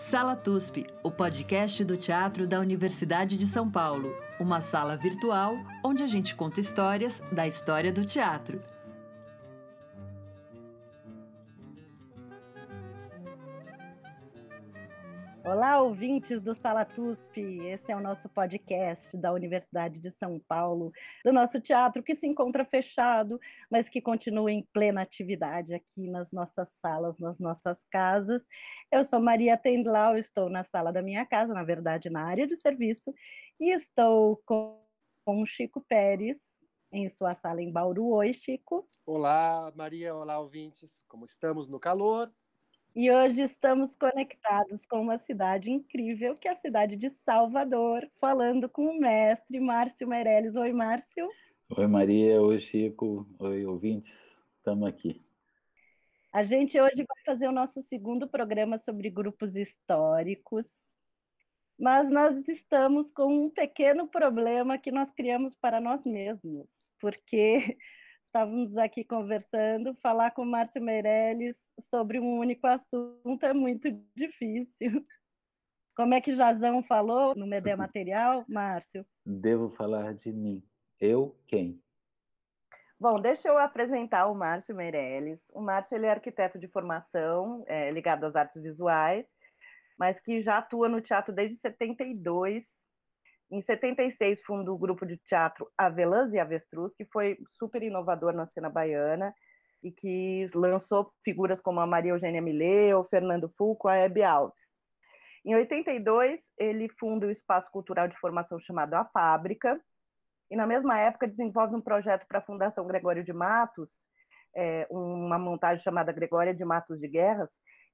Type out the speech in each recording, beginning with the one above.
Sala TUSP, o podcast do teatro da Universidade de São Paulo. Uma sala virtual onde a gente conta histórias da história do teatro. Ouvintes do Sala TUSP. Esse é o nosso podcast da Universidade de São Paulo, do nosso teatro que se encontra fechado, mas que continua em plena atividade aqui nas nossas salas, nas nossas casas. Eu sou Maria Tendlau, estou na sala da minha casa, na verdade, na área de serviço, e estou com, com Chico Pérez, em sua sala em Bauru. Oi, Chico. Olá, Maria. Olá, ouvintes. Como estamos no calor? E hoje estamos conectados com uma cidade incrível, que é a cidade de Salvador, falando com o mestre Márcio Meirelles. Oi, Márcio. Oi, Maria. Oi, Chico. Oi, ouvintes. Estamos aqui. A gente hoje vai fazer o nosso segundo programa sobre grupos históricos, mas nós estamos com um pequeno problema que nós criamos para nós mesmos, porque estávamos aqui conversando, falar com o Márcio Meirelles sobre um único assunto é muito difícil. Como é que Jazão falou no Medé Material, Márcio? Devo falar de mim. Eu quem? Bom, deixa eu apresentar o Márcio Meirelles. O Márcio ele é arquiteto de formação, é, ligado às artes visuais, mas que já atua no teatro desde 72 em 76, fundou o grupo de teatro Avelãs e Avestruz, que foi super inovador na cena baiana e que lançou figuras como a Maria Eugênia Millet, o Fernando Fulco, a Hebe Alves. Em 82, ele funda o espaço cultural de formação chamado A Fábrica, e na mesma época desenvolve um projeto para a Fundação Gregório de Matos, é, uma montagem chamada Gregória de Matos de Guerras,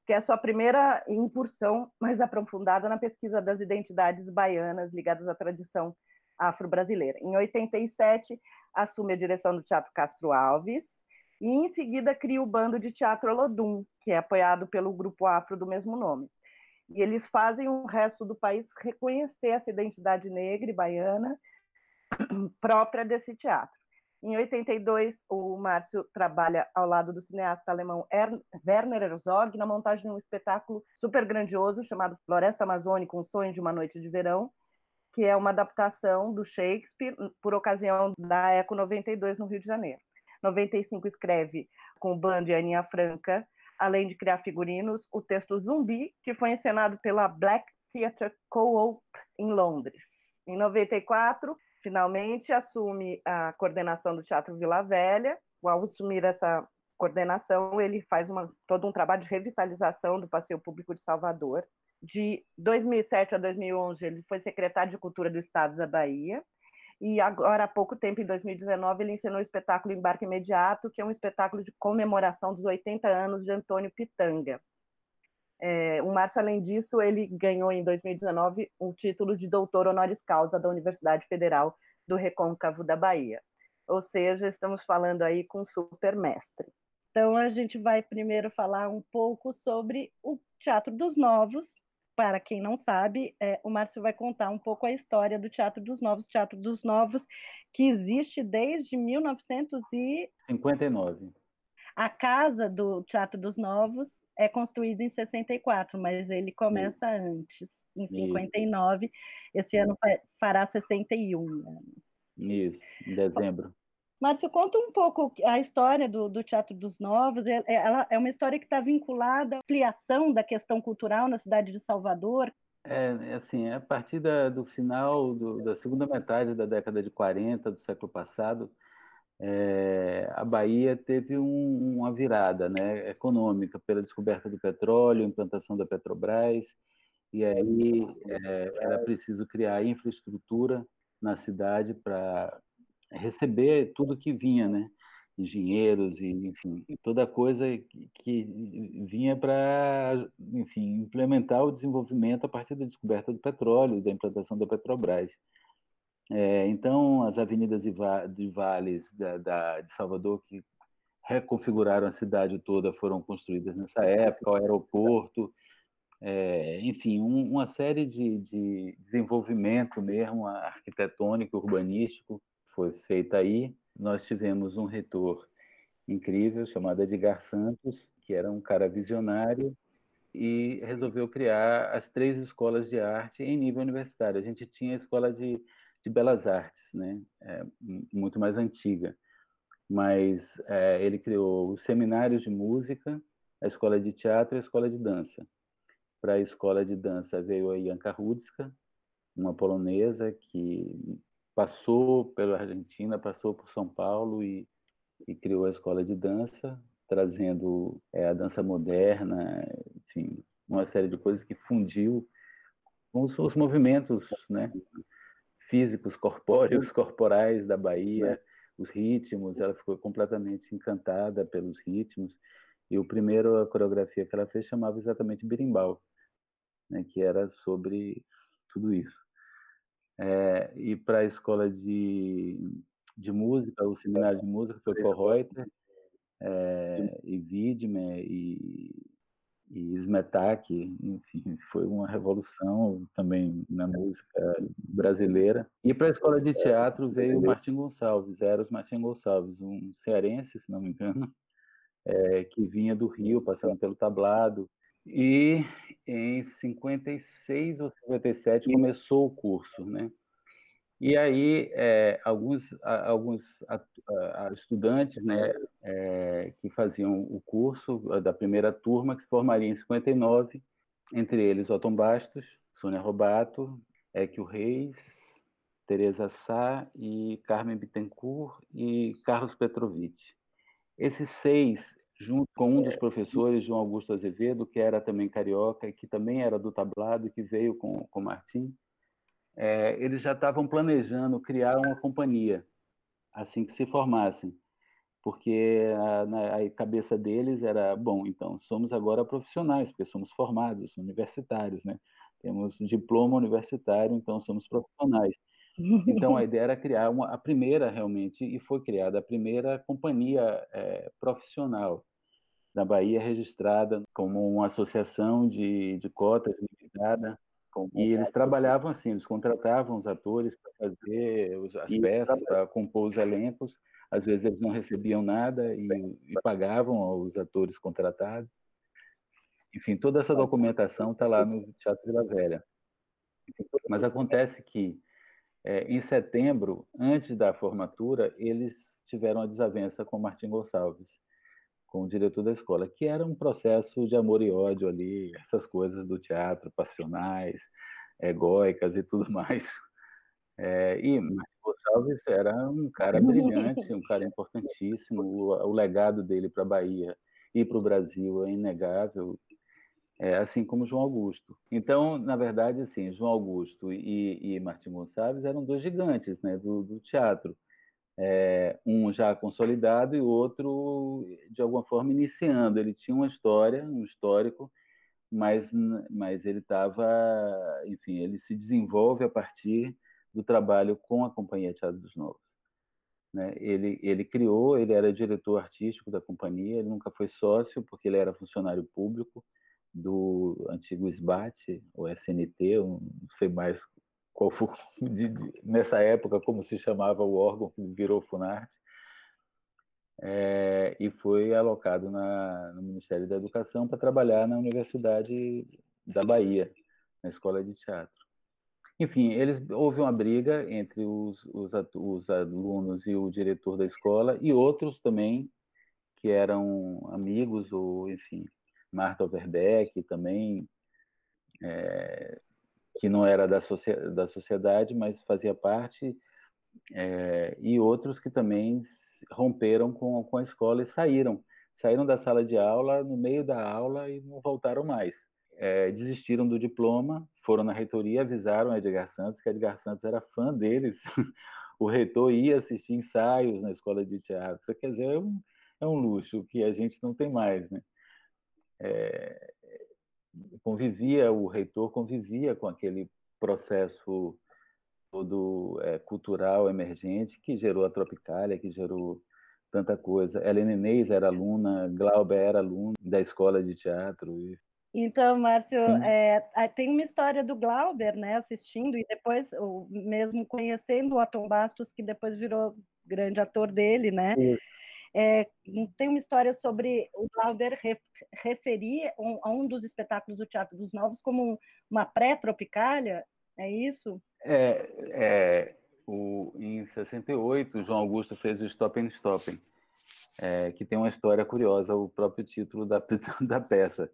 que é sua primeira incursão mais aprofundada na pesquisa das identidades baianas ligadas à tradição afro-brasileira. Em 87, assume a direção do Teatro Castro Alves, e em seguida cria o bando de teatro Olodum, que é apoiado pelo grupo afro do mesmo nome. E eles fazem o resto do país reconhecer essa identidade negra e baiana própria desse teatro. Em 82, o Márcio trabalha ao lado do cineasta alemão Werner Herzog na montagem de um espetáculo super grandioso chamado Floresta Amazônica, um sonho de uma noite de verão, que é uma adaptação do Shakespeare por ocasião da Eco 92 no Rio de Janeiro. 95 escreve com o bando e a Aninha Franca, além de criar figurinos, o texto Zumbi, que foi encenado pela Black Theatre Co-op em Londres. Em 94, finalmente assume a coordenação do Teatro Vila Velha. Ao assumir essa coordenação, ele faz uma, todo um trabalho de revitalização do passeio público de Salvador. De 2007 a 2011, ele foi secretário de Cultura do Estado da Bahia. E agora, há pouco tempo, em 2019, ele ensinou o espetáculo Embarque Imediato, que é um espetáculo de comemoração dos 80 anos de Antônio Pitanga. É, o Márcio, além disso, ele ganhou em 2019 o título de doutor honoris causa da Universidade Federal do Recôncavo da Bahia. Ou seja, estamos falando aí com super mestre. Então, a gente vai primeiro falar um pouco sobre o Teatro dos Novos. Para quem não sabe, é, o Márcio vai contar um pouco a história do Teatro dos Novos. Teatro dos Novos, que existe desde 1959. A casa do Teatro dos Novos é construída em 64, mas ele começa Isso. antes, em 59. Isso. Esse ano fará 61 anos. Isso, em dezembro. Márcio, conta um pouco a história do, do Teatro dos Novos. É, é, ela é uma história que está vinculada à ampliação da questão cultural na cidade de Salvador. É, assim, a partir da, do final do, da segunda metade da década de 40 do século passado, é, a Bahia teve um, uma virada né, econômica pela descoberta do petróleo, implantação da Petrobras, e aí é, era preciso criar infraestrutura na cidade para receber tudo que vinha, né? engenheiros e enfim toda coisa que vinha para enfim implementar o desenvolvimento a partir da descoberta do petróleo da implantação da Petrobras é, então, as avenidas de vales da, da, de Salvador, que reconfiguraram a cidade toda, foram construídas nessa época, o aeroporto, é, enfim, um, uma série de, de, desenvolvimento mesmo arquitetônico, urbanístico, foi feita aí. Nós tivemos um reitor incrível chamado Edgar Santos, que era um cara visionário e resolveu criar as três escolas de arte em nível universitário. A gente tinha a escola de, de belas artes, né? É, muito mais antiga, mas é, ele criou os seminários de música, a escola de teatro e a escola de dança. Para a escola de dança veio a Janka Rudska, uma polonesa que passou pela Argentina, passou por São Paulo e, e criou a escola de dança, trazendo é, a dança moderna, enfim, uma série de coisas que fundiu com os, os movimentos né, físicos, corpóreos, corporais da Bahia, os ritmos, ela ficou completamente encantada pelos ritmos, e o primeiro a coreografia que ela fez chamava exatamente Birimbau, né, que era sobre tudo isso. É, e para a escola de, de música, o seminário de música foi Reuter, é, e Widmer e, e Smetak, enfim, foi uma revolução também na música brasileira. E para a escola de teatro veio o Martim Gonçalves, Eros Martim Gonçalves, um cearense, se não me engano, é, que vinha do Rio, passando pelo tablado. E em 56 ou 57 começou o curso, né? E aí, é, alguns, alguns estudantes né, é, que faziam o curso da primeira turma, que se formaria em 59, entre eles Otton Bastos, Sônia Robato, Equio Reis, Teresa Sá e Carmen Bittencourt e Carlos Petrovitch. Esses seis, junto com um dos professores, João Augusto Azevedo, que era também carioca e que também era do tablado, que veio com, com Martim, é, eles já estavam planejando criar uma companhia assim que se formassem, porque a, na, a cabeça deles era bom, então somos agora profissionais, porque somos formados, universitários, né? Temos diploma universitário, então somos profissionais. Então a ideia era criar uma, a primeira realmente e foi criada a primeira companhia é, profissional na Bahia registrada como uma associação de, de cotas limitada e eles trabalhavam assim, eles contratavam os atores para fazer as peças, para compor os elencos. Às vezes eles não recebiam nada e, e pagavam aos atores contratados. Enfim, toda essa documentação está lá no Teatro Vila Velha. Mas acontece que, é, em setembro, antes da formatura, eles tiveram uma desavença com Martim Gonçalves com o diretor da escola, que era um processo de amor e ódio ali, essas coisas do teatro, passionais, egóicas e tudo mais. É, e Marcos Gonçalves era um cara brilhante, um cara importantíssimo, o, o legado dele para a Bahia e para o Brasil é inegável, é, assim como João Augusto. Então, na verdade, assim, João Augusto e, e Martim Gonçalves eram dois gigantes né, do, do teatro é, um já consolidado e outro, de alguma forma, iniciando. Ele tinha uma história, um histórico, mas, mas ele estava, enfim, ele se desenvolve a partir do trabalho com a Companhia Teatro dos Novos. Né? Ele, ele criou, ele era diretor artístico da companhia, ele nunca foi sócio, porque ele era funcionário público do antigo SBAT, ou SNT, não sei mais qual foi, de, de, nessa época, como se chamava o órgão que virou Funarte, é, e foi alocado na, no Ministério da Educação para trabalhar na Universidade da Bahia, na Escola de Teatro. Enfim, eles houve uma briga entre os, os, os alunos e o diretor da escola e outros também que eram amigos ou enfim, Marta Overbeck também é, que não era da, da sociedade, mas fazia parte, é, e outros que também romperam com, com a escola e saíram. Saíram da sala de aula no meio da aula e não voltaram mais. É, desistiram do diploma, foram na reitoria, avisaram a Edgar Santos que Edgar Santos era fã deles. o reitor ia assistir ensaios na escola de teatro. Quer dizer, é um, é um luxo que a gente não tem mais. Né? É, convivia, o reitor convivia com aquele processo todo é, cultural emergente que gerou a Tropicália, que gerou tanta coisa. Helena Inês era aluna, Glauber era aluna da escola de teatro. E... Então, Márcio, é, tem uma história do Glauber, né, assistindo, e depois, o, mesmo conhecendo o Atom Bastos, que depois virou grande ator dele, né? Isso é, tem uma história sobre o Glauber referir a um dos espetáculos do Teatro dos Novos como uma pré-tropicália, é isso? É, é o, em 68, João Augusto fez o Stop and é, que tem uma história curiosa, o próprio título da, da peça,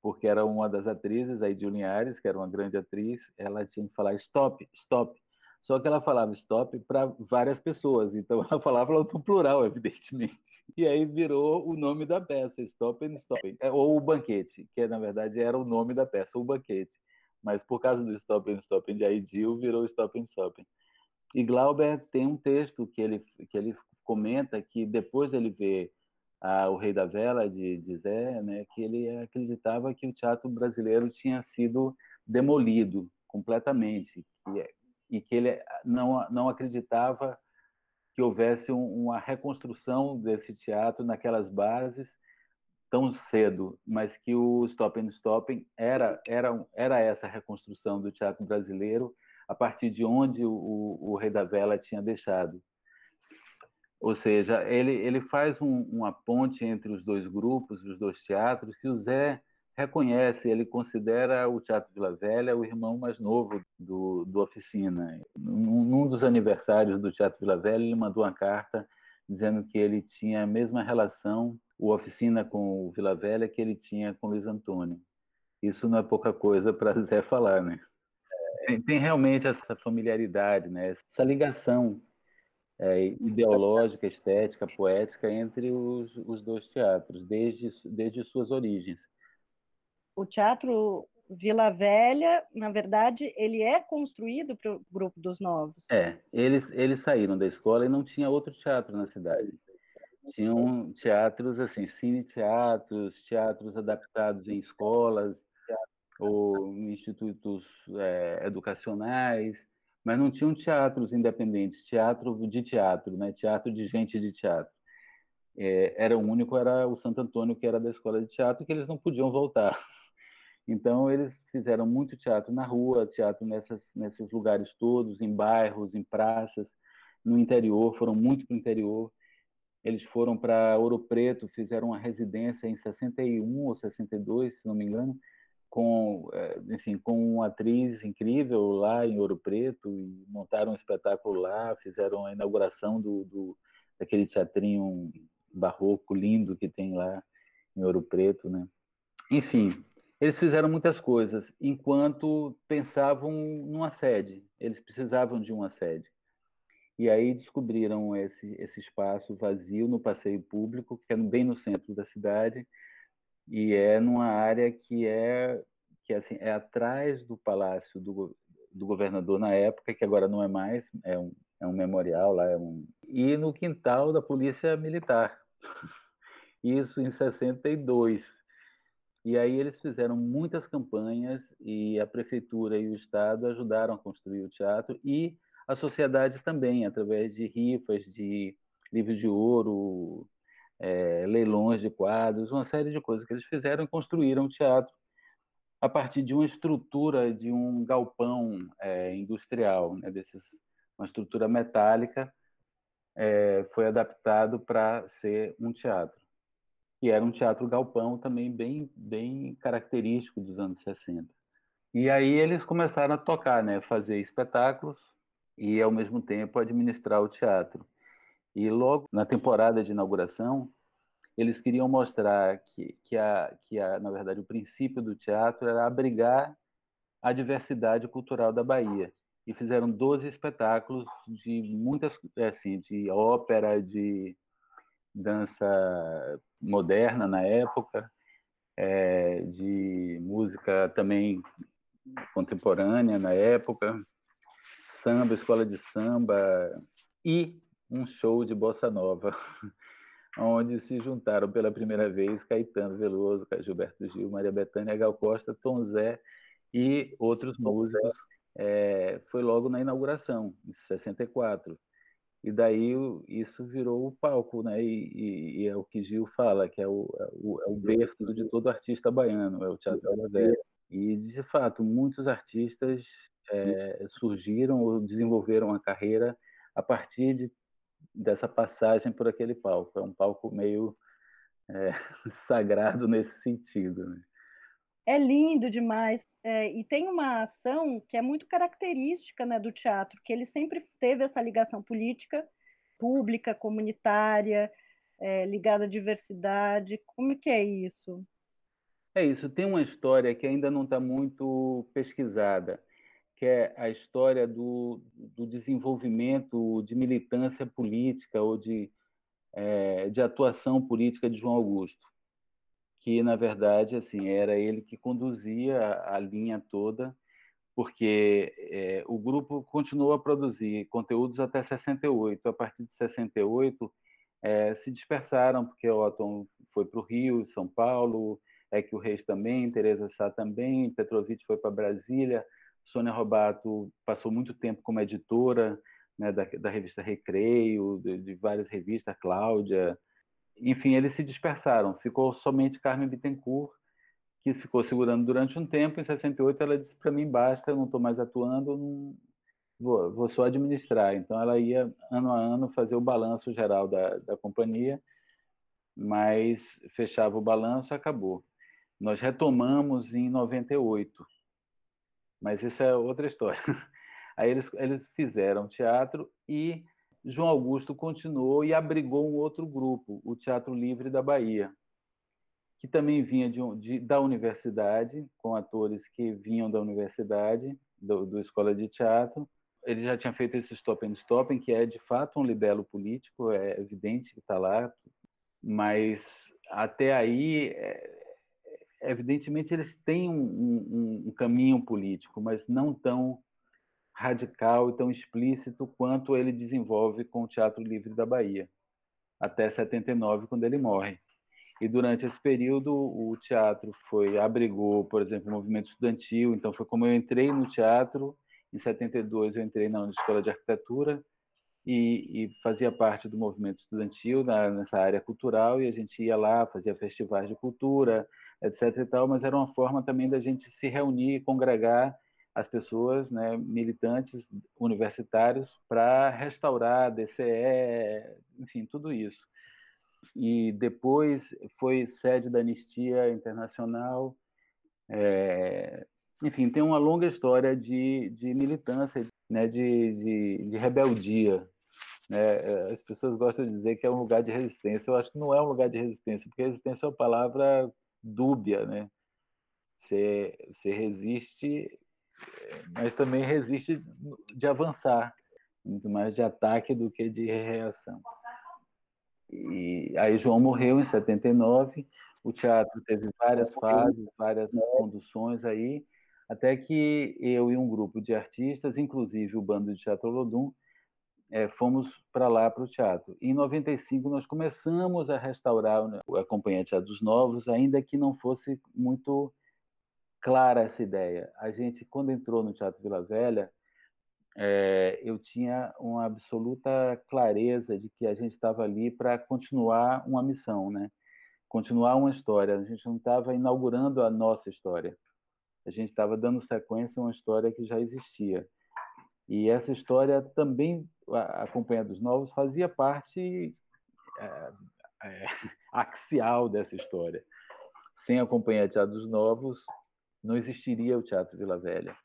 porque era uma das atrizes, a Edil Linhares, que era uma grande atriz, ela tinha que falar stop, stop, só que ela falava stop para várias pessoas, então ela falava no plural, evidentemente. E aí virou o nome da peça, Stop and Stop, é, ou o banquete, que na verdade era o nome da peça, o banquete. Mas por causa do Stop and Stop de Aidil, virou Stop and Stop. E Glauber tem um texto que ele, que ele comenta que depois ele vê ah, o Rei da Vela de, de Zé, né, que ele acreditava que o teatro brasileiro tinha sido demolido completamente, que, e que ele não, não acreditava que houvesse um, uma reconstrução desse teatro naquelas bases tão cedo, mas que o Stop and Stopping era, era, era essa reconstrução do teatro brasileiro a partir de onde o, o Rei da Vela tinha deixado. Ou seja, ele, ele faz um, uma ponte entre os dois grupos, os dois teatros, que o Zé reconhece, ele considera o Teatro Vila Velha o irmão mais novo do, do Oficina. Num, num dos aniversários do Teatro Vila Velha, ele mandou uma carta dizendo que ele tinha a mesma relação, o Oficina com o Vila Velha, que ele tinha com o Luiz Antônio. Isso não é pouca coisa para Zé falar, né? Tem, tem, realmente essa familiaridade, né? essa ligação é, ideológica, estética, poética entre os, os dois teatros, desde, desde suas origens o teatro Vila Velha, na verdade, ele é construído para o grupo dos novos. É, eles, eles saíram da escola e não tinha outro teatro na cidade. Tinham teatros, assim, cine-teatros, teatros adaptados em escolas ou em institutos é, educacionais, mas não tinham teatros independentes, teatro de teatro, né? teatro de gente de teatro. É, era o único, era o Santo Antônio, que era da escola de teatro, que eles não podiam voltar. Então, eles fizeram muito teatro na rua, teatro nessas, nesses lugares todos, em bairros, em praças, no interior, foram muito para o interior. Eles foram para Ouro Preto, fizeram uma residência em 61 ou 62, se não me engano, com, eh, enfim, com uma atriz incrível lá em Ouro Preto, e montaram um espetáculo lá, fizeram a inauguração do, do daquele teatrinho barroco lindo que tem lá em Ouro Preto, né? Enfim, eles fizeram muitas coisas enquanto pensavam numa sede. Eles precisavam de uma sede. E aí descobriram esse, esse espaço vazio no passeio público, que é bem no centro da cidade, e é numa área que é que assim é atrás do palácio do, do governador na época, que agora não é mais, é um, é um memorial lá, é um... e no quintal da polícia militar. Isso em 62. E aí eles fizeram muitas campanhas e a prefeitura e o estado ajudaram a construir o teatro e a sociedade também, através de rifas, de livros de ouro, é, leilões de quadros, uma série de coisas que eles fizeram e construíram o teatro a partir de uma estrutura de um galpão é, industrial, né, desses, uma estrutura metálica, é, foi adaptado para ser um teatro que era um teatro galpão também bem, bem característico dos anos 60. E aí eles começaram a tocar, né, fazer espetáculos e ao mesmo tempo administrar o teatro. E logo na temporada de inauguração, eles queriam mostrar que, que, a, que a, na verdade, o princípio do teatro era abrigar a diversidade cultural da Bahia. E fizeram 12 espetáculos de muitas, assim, de ópera, de dança moderna na época, é, de música também contemporânea na época, samba, escola de samba e um show de bossa nova, onde se juntaram pela primeira vez Caetano Veloso, Gilberto Gil, Maria Bethânia, Gal Costa, Tom Zé e outros músicos. É, foi logo na inauguração, em 64. E daí isso virou o palco, né? E, e, e, é o que Gil fala, que é o, é o, é o berço de todo artista baiano, é o Teatro da Velha. E, de fato, muitos artistas é, surgiram ou desenvolveram a carreira a partir de, dessa passagem por aquele palco. É um palco meio é, sagrado nesse sentido. Né? É lindo demais. É, e tem uma ação que é muito característica né, do teatro, que ele sempre teve essa ligação política, pública, comunitária, é, ligada à diversidade. Como que é isso? É isso. Tem uma história que ainda não está muito pesquisada, que é a história do, do desenvolvimento de militância política ou de, é, de atuação política de João Augusto, que na verdade assim era ele que conduzia a, linha toda, porque é, o grupo continuou a produzir conteúdos até 68. A partir de 68 é, se dispersaram, porque Otton foi para o Rio, São Paulo, é que o Reis também, Teresa Sá também, Petrovic foi para Brasília, Sônia Robato passou muito tempo como editora né, da, da, revista Recreio, de, de, várias revistas, Cláudia. Enfim, eles se dispersaram. Ficou somente Carmen Bittencourt, que ficou segurando durante um tempo. Em 68, ela disse para mim: basta, eu não estou mais atuando, não... vou, vou, só administrar. Então, ela ia, ano a ano, fazer o balanço geral da, da companhia, mas fechava o balanço acabou. Nós retomamos em 98 mas isso é outra história. Aí eles, eles fizeram teatro e João Augusto continuou e abrigou um outro grupo, o Teatro Livre da Bahia, que também vinha de, de da universidade, com atores que vinham da universidade, do, do Escola de Teatro. Ele já tinha feito esse Stop and Stopping, que é de fato um libelo político, é evidente que está lá, mas até aí é, evidentemente, eles têm um, um, um, caminho político, mas não tão radical e tão explícito quanto ele desenvolve com o Teatro Livre da Bahia, até 79, quando ele morre. E durante esse período, o teatro foi abrigou, por exemplo, o movimento estudantil. Então, foi como eu entrei no teatro. Em 72, eu entrei na Escola de Arquitetura e, e fazia parte do movimento estudantil na, nessa área cultural. E a gente ia lá, fazia festivais de cultura, etc. e tal, mas era uma forma também da gente se reunir congregar as pessoas, né, militantes universitários, para restaurar a DCE, enfim, tudo isso. E depois foi sede da Anistia Internacional. É, enfim, tem uma longa história de, de militância, né, de, de, de rebeldia. Né? As pessoas gostam de dizer que é um lugar de resistência. Eu acho que não é um lugar de resistência, porque resistência é uma palavra dúbia, né? Você, você resiste, mas também resiste de avançar, muito mais de ataque do que de reação. E aí João morreu em 79, o teatro teve várias fases, várias conduções aí, até que eu e um grupo de artistas, inclusive o bando de Teatro Lodum, é, fomos para lá para o teatro. Em 95 nós começamos a restaurar a Companhia Teatro dos Novos, ainda que não fosse muito clara essa ideia. A gente, quando entrou no Teatro Vila Velha, é, eu tinha uma absoluta clareza de que a gente estava ali para continuar uma missão, né? continuar uma história. A gente não estava inaugurando a nossa história. A gente estava dando sequência a uma história que já existia. E essa história também, a Companhia dos Novos, fazia parte é, é, axial dessa história. Sem a Companhia Teatro dos Novos, não existiria o Teatro Vila Velha.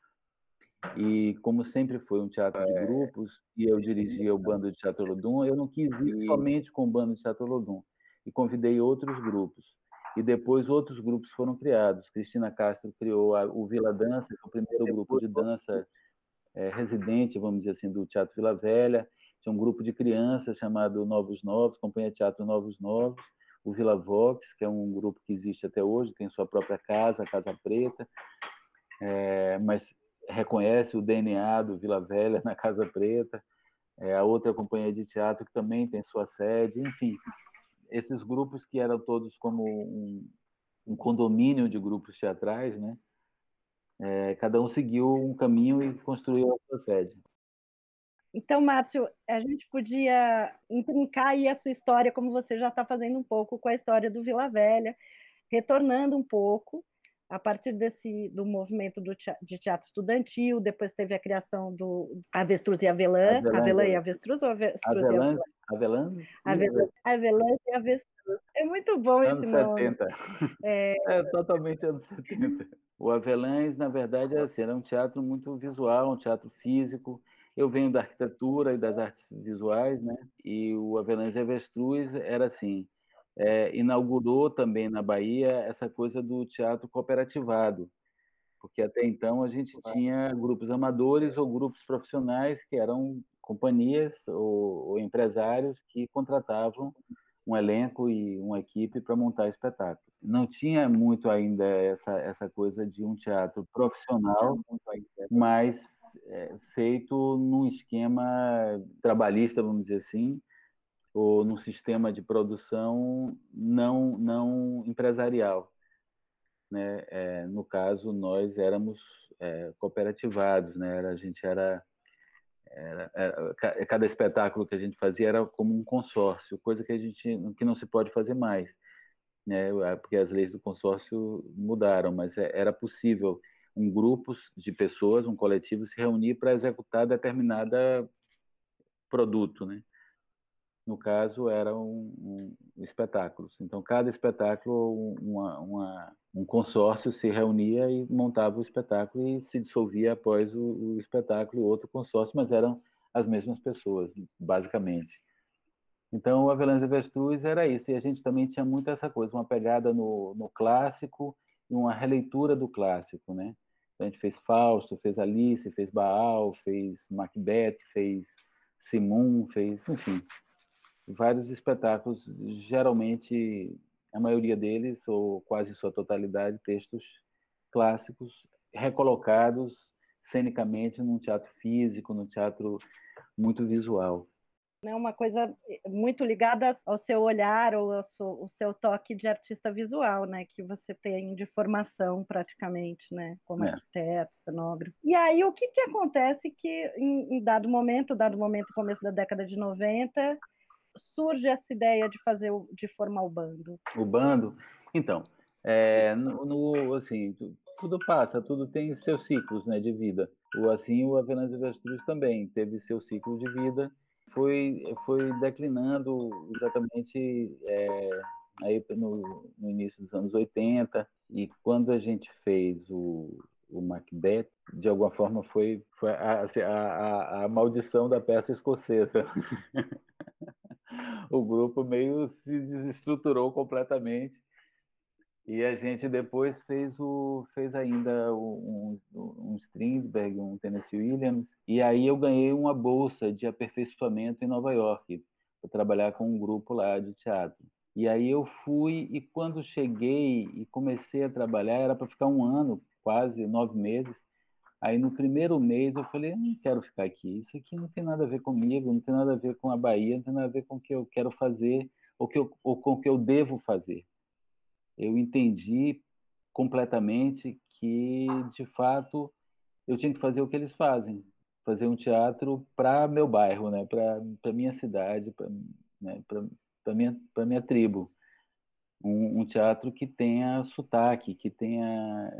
E como sempre foi um teatro de é. grupos, e eu dirigia o Bando de Teatro Lodum, eu não quis ir somente com o Bando de Teatro Lodum, e convidei outros grupos. E depois outros grupos foram criados. Cristina Castro criou o Vila Dança, que é o primeiro grupo de dança é, residente, vamos dizer assim, do Teatro Vila Velha. Tinha um grupo de crianças chamado Novos Novos, Companhia Teatro Novos Novos. O Vila Vox, que é um grupo que existe até hoje, tem sua própria casa, a Casa Preta, é, mas reconhece o DNA do Vila Velha na Casa Preta. É, a outra companhia de teatro que também tem sua sede, enfim, esses grupos que eram todos como um, um condomínio de grupos teatrais, né? é, cada um seguiu um caminho e construiu a sua sede. Então, Márcio, a gente podia intrincar aí a sua história, como você já está fazendo um pouco com a história do Vila Velha, retornando um pouco a partir desse do movimento do teatro, de teatro estudantil, depois teve a criação do Avestruz e Avelã, Avelã, Avelã e Avestruz ou Avestruz Avelãs, e Avelã? Avelã, Avelã e Avestruz. É muito bom anos esse nome. 70. É... é totalmente anos 70. O Avelães, na verdade, era, assim, era um teatro muito visual, um teatro físico. Eu venho da arquitetura e das artes visuais, né? E o Avelães e Avestruz era assim, é, inaugurou também na Bahia essa coisa do teatro cooperativado, porque até então a gente tinha grupos amadores ou grupos profissionais que eram companhias ou, ou empresários que contratavam um elenco e uma equipe para montar espetáculos. Não tinha muito ainda essa, essa coisa de um teatro profissional, mas é, feito num esquema trabalhista, vamos dizer assim, ou num sistema de produção não não empresarial, né? É, no caso nós éramos é, cooperativados, né? Era, a gente era, era, era, cada espetáculo que a gente fazia era como um consórcio, coisa que a gente que não se pode fazer mais, né? Porque as leis do consórcio mudaram, mas é, era possível um grupo de pessoas, um coletivo se reunir para executar determinada produto, né? no caso, eram um, um, espetáculos. Então, cada espetáculo, uma, uma, um consórcio se reunia e montava o espetáculo e se dissolvia após o, o espetáculo outro consórcio, mas eram as mesmas pessoas, basicamente. Então, o Avelãs e Avestruz era isso, e a gente também tinha muito essa coisa, uma pegada no, no clássico e uma releitura do clássico, né? Então, a gente fez Fausto, fez Alice, fez Baal, fez Macbeth, fez Simon, fez, enfim, vários espetáculos, geralmente a maioria deles, ou quase sua totalidade, textos clássicos recolocados cenicamente num teatro físico, num teatro muito visual. É uma coisa muito ligada ao seu olhar ou ao seu, ao seu toque de artista visual, né, que você tem de formação praticamente, né, como é. arquiteto, cenógrafo. E aí o que que acontece que em, em dado momento, dado momento começo da década de 90, surge essa ideia de fazer, de formar o bando? O bando, então, é, no, no, assim, tudo passa, tudo tem seus ciclos, né, de vida. O assim, o Avenaz Avestruz também teve seu ciclo de vida, foi foi declinando exatamente é, aí no, no início dos anos 80 e quando a gente fez o o Macbeth, de alguma forma foi, foi a, assim, a, a, a maldição da peça escocesa. o grupo meio se desestruturou completamente. E a gente depois fez o fez ainda um, um Strindberg, um Tennessee Williams, e aí eu ganhei uma bolsa de aperfeiçoamento em Nova York para trabalhar com um grupo lá de teatro. E aí eu fui e quando cheguei e comecei a trabalhar era para ficar um ano, quase nove meses. Aí no primeiro mês eu falei, não quero ficar aqui, isso aqui não tem nada a ver comigo, não tem nada a ver com a Bahia, não tem nada a ver com o que eu quero fazer ou, que eu, ou com o que eu devo fazer. Eu entendi completamente que, de fato, eu tinha que fazer o que eles fazem, fazer um teatro para meu bairro, né? para minha cidade, para né? minha, minha tribo. Um, um, teatro que tenha sotaque, que tenha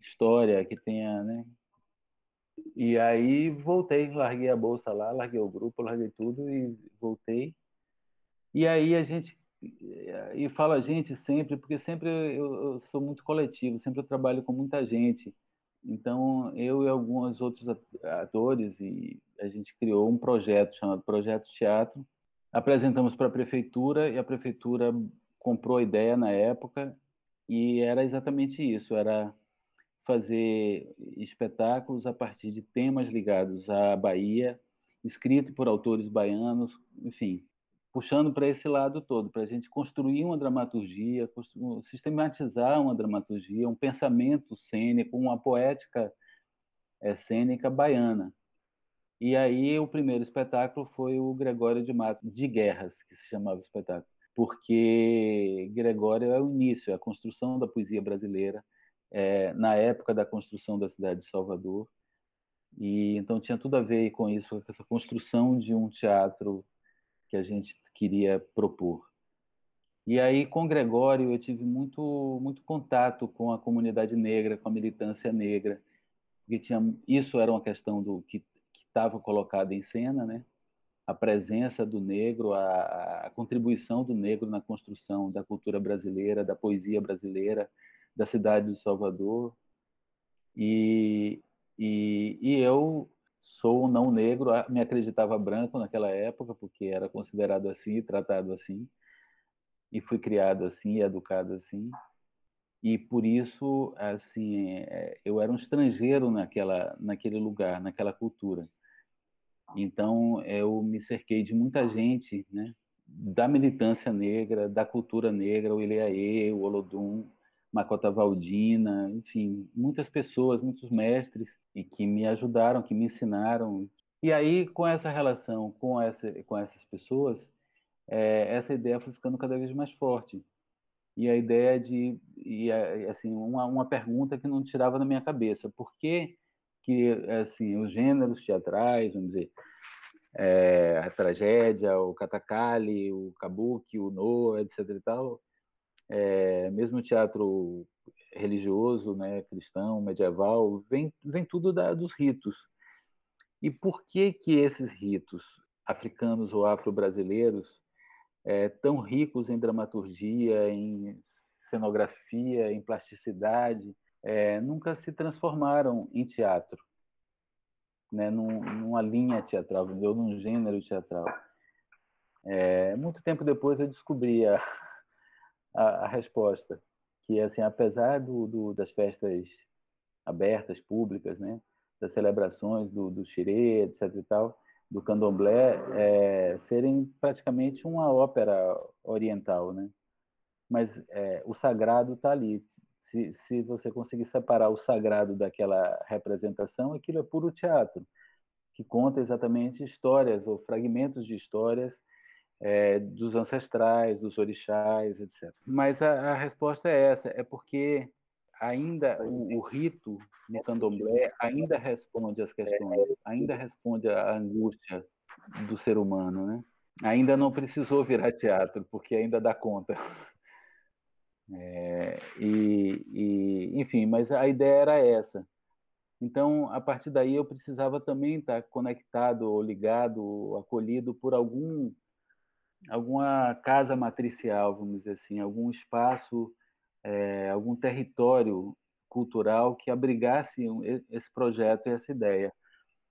história, que tenha né? E aí voltei, larguei a bolsa lá, larguei o grupo, larguei tudo e voltei. E aí a gente e falo a gente sempre, porque sempre eu, eu, sou muito coletivo, sempre eu trabalho com muita gente. Então, eu e alguns outros atores, e a gente criou um projeto chamado Projeto Teatro. Apresentamos para a prefeitura e a prefeitura comprou a ideia na época e era exatamente isso, era fazer espetáculos a partir de temas ligados à Bahia, escrito por autores baianos, enfim, puxando para esse lado todo, para a gente construir uma dramaturgia, sistematizar uma dramaturgia, um pensamento cênico, uma poética é, cênica baiana. E aí o primeiro espetáculo foi o Gregório de Matos de Guerras, que se chamava o espetáculo, porque Gregório é o início, é a construção da poesia brasileira, é, na época da construção da cidade de Salvador. E então tinha tudo a ver com isso, com essa construção de um teatro que a gente queria propor. E aí, com Gregório, eu tive muito, muito contato com a comunidade negra, com a militância negra, porque tinha, isso era uma questão do que estava colocada em cena, né? a presença do negro, a, a, contribuição do negro na construção da cultura brasileira, da poesia brasileira, da cidade de Salvador. E, e, e eu sou não negro, me acreditava branco naquela época, porque era considerado assim, tratado assim e fui criado assim, educado assim. E por isso, assim, é, eu era um estrangeiro naquela, naquele lugar, naquela cultura. Então, eu me cerquei de muita gente, né? Da militância negra, da cultura negra, o Ileaê, o Olodum, Macota Valdina, enfim, muitas pessoas, muitos mestres e que me ajudaram, que me ensinaram. E aí, com essa relação com, essa, com essas pessoas, é, essa ideia foi ficando cada vez mais forte. E a ideia de, e, assim, uma, uma pergunta que não tirava da minha cabeça, por que que, assim, os gêneros teatrais, vamos dizer, é, a tragédia, o katakali, o kabuki, o no, etc e tal, é, mesmo o teatro religioso, né, cristão, medieval, vem, vem tudo da, dos ritos. E por que que esses ritos africanos ou afro-brasileiros é, tão ricos em dramaturgia, em cenografia, em plasticidade, é, nunca se transformaram em teatro, né, num, numa linha teatral, ou num gênero teatral. É, muito tempo depois eu descobri a, a, a resposta, que assim, apesar do, do, das festas abertas, públicas, né, das celebrações do, do xirê, etc e tal, do candomblé é, serem praticamente uma ópera oriental, né? Mas é, o sagrado está ali. Se, se você conseguir separar o sagrado daquela representação, aquilo é puro teatro, que conta exatamente histórias ou fragmentos de histórias é, dos ancestrais, dos orixás, etc. Mas a, a resposta é essa, é porque ainda o, o, rito no candomblé ainda responde às questões, ainda responde à angústia do ser humano, né? Ainda não precisou virar teatro, porque ainda dá conta. É, e, e, enfim, mas a ideia era essa. Então, a partir daí, eu precisava também estar conectado, ligado, acolhido por algum alguma casa matricial, vamos dizer assim, algum espaço é, algum território cultural que abrigasse esse projeto e essa ideia.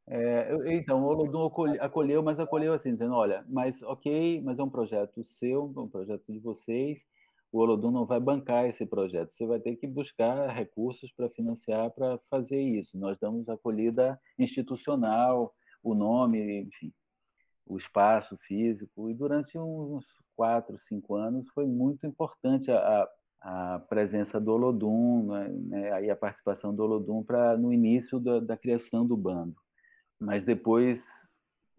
É, então, o Olodum acolheu, mas acolheu assim, dizendo, olha, mas ok, mas é um projeto seu, é um projeto de vocês, o Olodum não vai bancar esse projeto, você vai ter que buscar recursos para financiar, para fazer isso. Nós damos acolhida institucional, o nome, enfim, o espaço físico, e durante uns quatro, cinco anos foi muito importante a, a presença do Olodum, né, né, aí a participação do Olodum para no início da, da, criação do bando. Mas depois,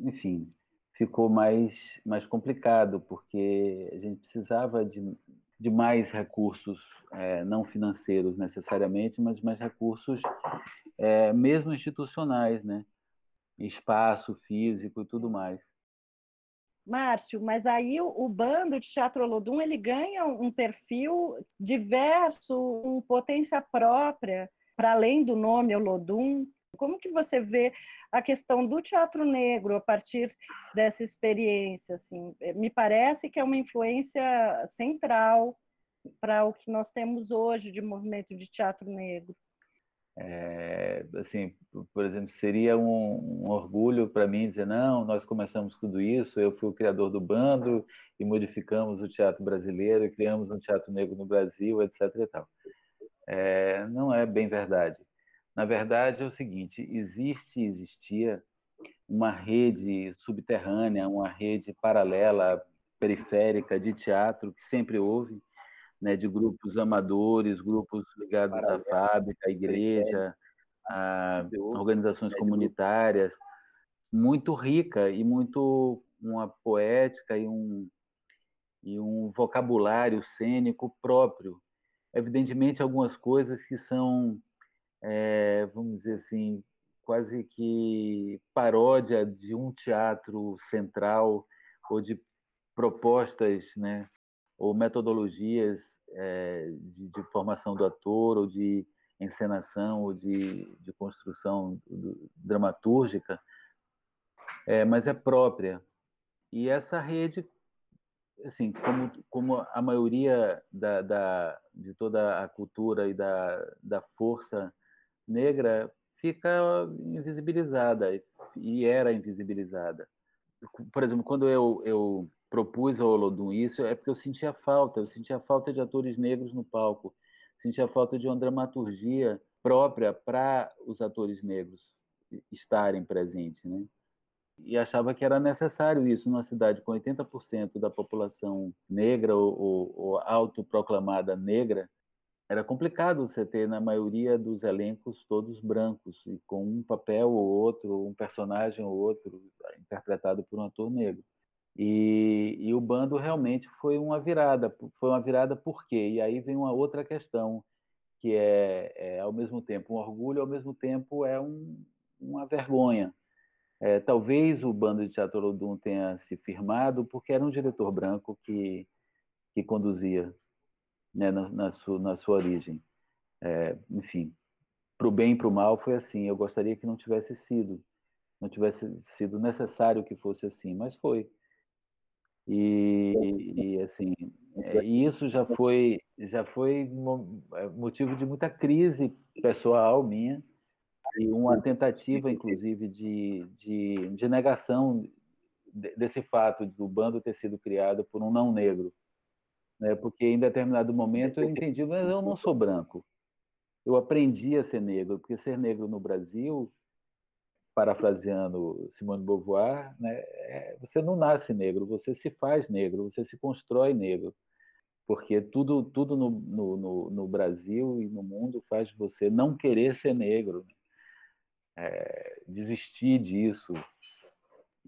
enfim, ficou mais, mais complicado, porque a gente precisava de, de mais recursos, é, não financeiros necessariamente, mas mais recursos é, mesmo institucionais, né? espaço físico e tudo mais. Márcio, mas aí o, o, bando de Teatro Olodum ele ganha um perfil diverso, uma potência própria, para além do nome Olodum. Como que você vê a questão do teatro negro a partir dessa experiência? Assim, me parece que é uma influência central para o que nós temos hoje de movimento de teatro negro. É, assim, por exemplo, seria um, um orgulho para mim dizer não, nós começamos tudo isso, eu fui o criador do bando e modificamos o teatro brasileiro e criamos um teatro negro no Brasil, etc. E tal. É, não é bem verdade. Na verdade é o seguinte: existe, existia uma rede subterrânea, uma rede paralela, periférica de teatro que sempre houve né, de grupos amadores, grupos ligados à fábrica, à igreja, a organizações comunitárias, muito rica e muito uma poética e um, e um vocabulário cênico próprio. Evidentemente, algumas coisas que são, é, vamos dizer assim, quase que paródia de um teatro central ou de propostas né, ou metodologias é, de, de, formação do ator, ou de encenação, ou de, de construção do, dramatúrgica, é, mas é própria. E essa rede, assim, como, como a maioria da, da, de toda a cultura e da, da força negra, fica invisibilizada, e era invisibilizada. Por exemplo, quando eu, eu propus ao Olodum isso é porque eu sentia falta, eu sentia falta de atores negros no palco, sentia falta de uma dramaturgia própria para os atores negros estarem presentes, né? E achava que era necessário isso numa cidade com 80% da população negra ou, ou, ou autoproclamada negra, era complicado você ter na maioria dos elencos todos brancos e com um papel ou outro, um personagem ou outro interpretado por um ator negro. E, e, o bando realmente foi uma virada. Foi uma virada por quê? E aí vem uma outra questão, que é, é ao mesmo tempo um orgulho, ao mesmo tempo é um, uma vergonha. É, talvez o bando de Teatro Olodum tenha se firmado porque era um diretor branco que, que conduzia né, na, na, sua, na sua origem. É, enfim, para o bem e para o mal foi assim. Eu gostaria que não tivesse sido, não tivesse sido necessário que fosse assim, mas foi. E, e assim, é, e isso já foi já foi é, motivo de muita crise pessoal minha e uma tentativa, inclusive, de, de, de negação desse fato do bando ter sido criado por um não negro, né? Porque em determinado momento eu entendi, mas eu não sou branco. Eu aprendi a ser negro, porque ser negro no Brasil parafraseando Simone de Beauvoir, né, é, você não nasce negro, você se faz negro, você se constrói negro, porque tudo, tudo no, no, no Brasil e no mundo faz você não querer ser negro, né? é, desistir disso.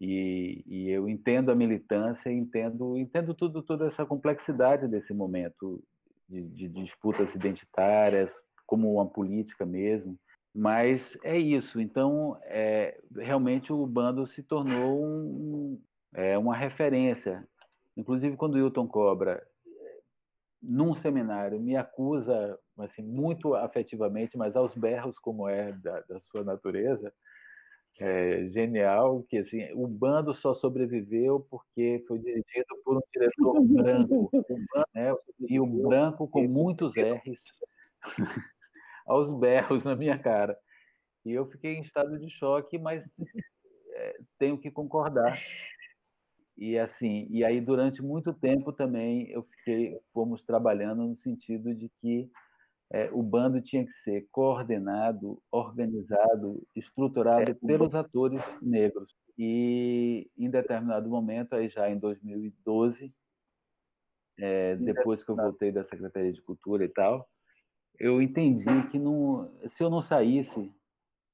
E, e, eu entendo a militância, entendo, entendo tudo, toda essa complexidade desse momento de, de disputas identitárias, como uma política mesmo. Mas é isso. Então, é, realmente o bando se tornou um, é, uma referência. Inclusive, quando o Hilton Cobra, num seminário, me acusa assim, muito afetivamente, mas aos berros, como é da, da sua natureza, é genial que assim o bando só sobreviveu porque foi dirigido por um diretor branco né? e um branco com muitos R's aos berros na minha cara. E eu fiquei em estado de choque, mas é, tenho que concordar. E assim, e aí durante muito tempo também eu fiquei, fomos trabalhando no sentido de que é, o bando tinha que ser coordenado, organizado, estruturado é, pelos atores negros. E em determinado momento, aí já em 2012, é, depois que eu voltei da Secretaria de Cultura e tal, eu entendi que não, se eu não saísse,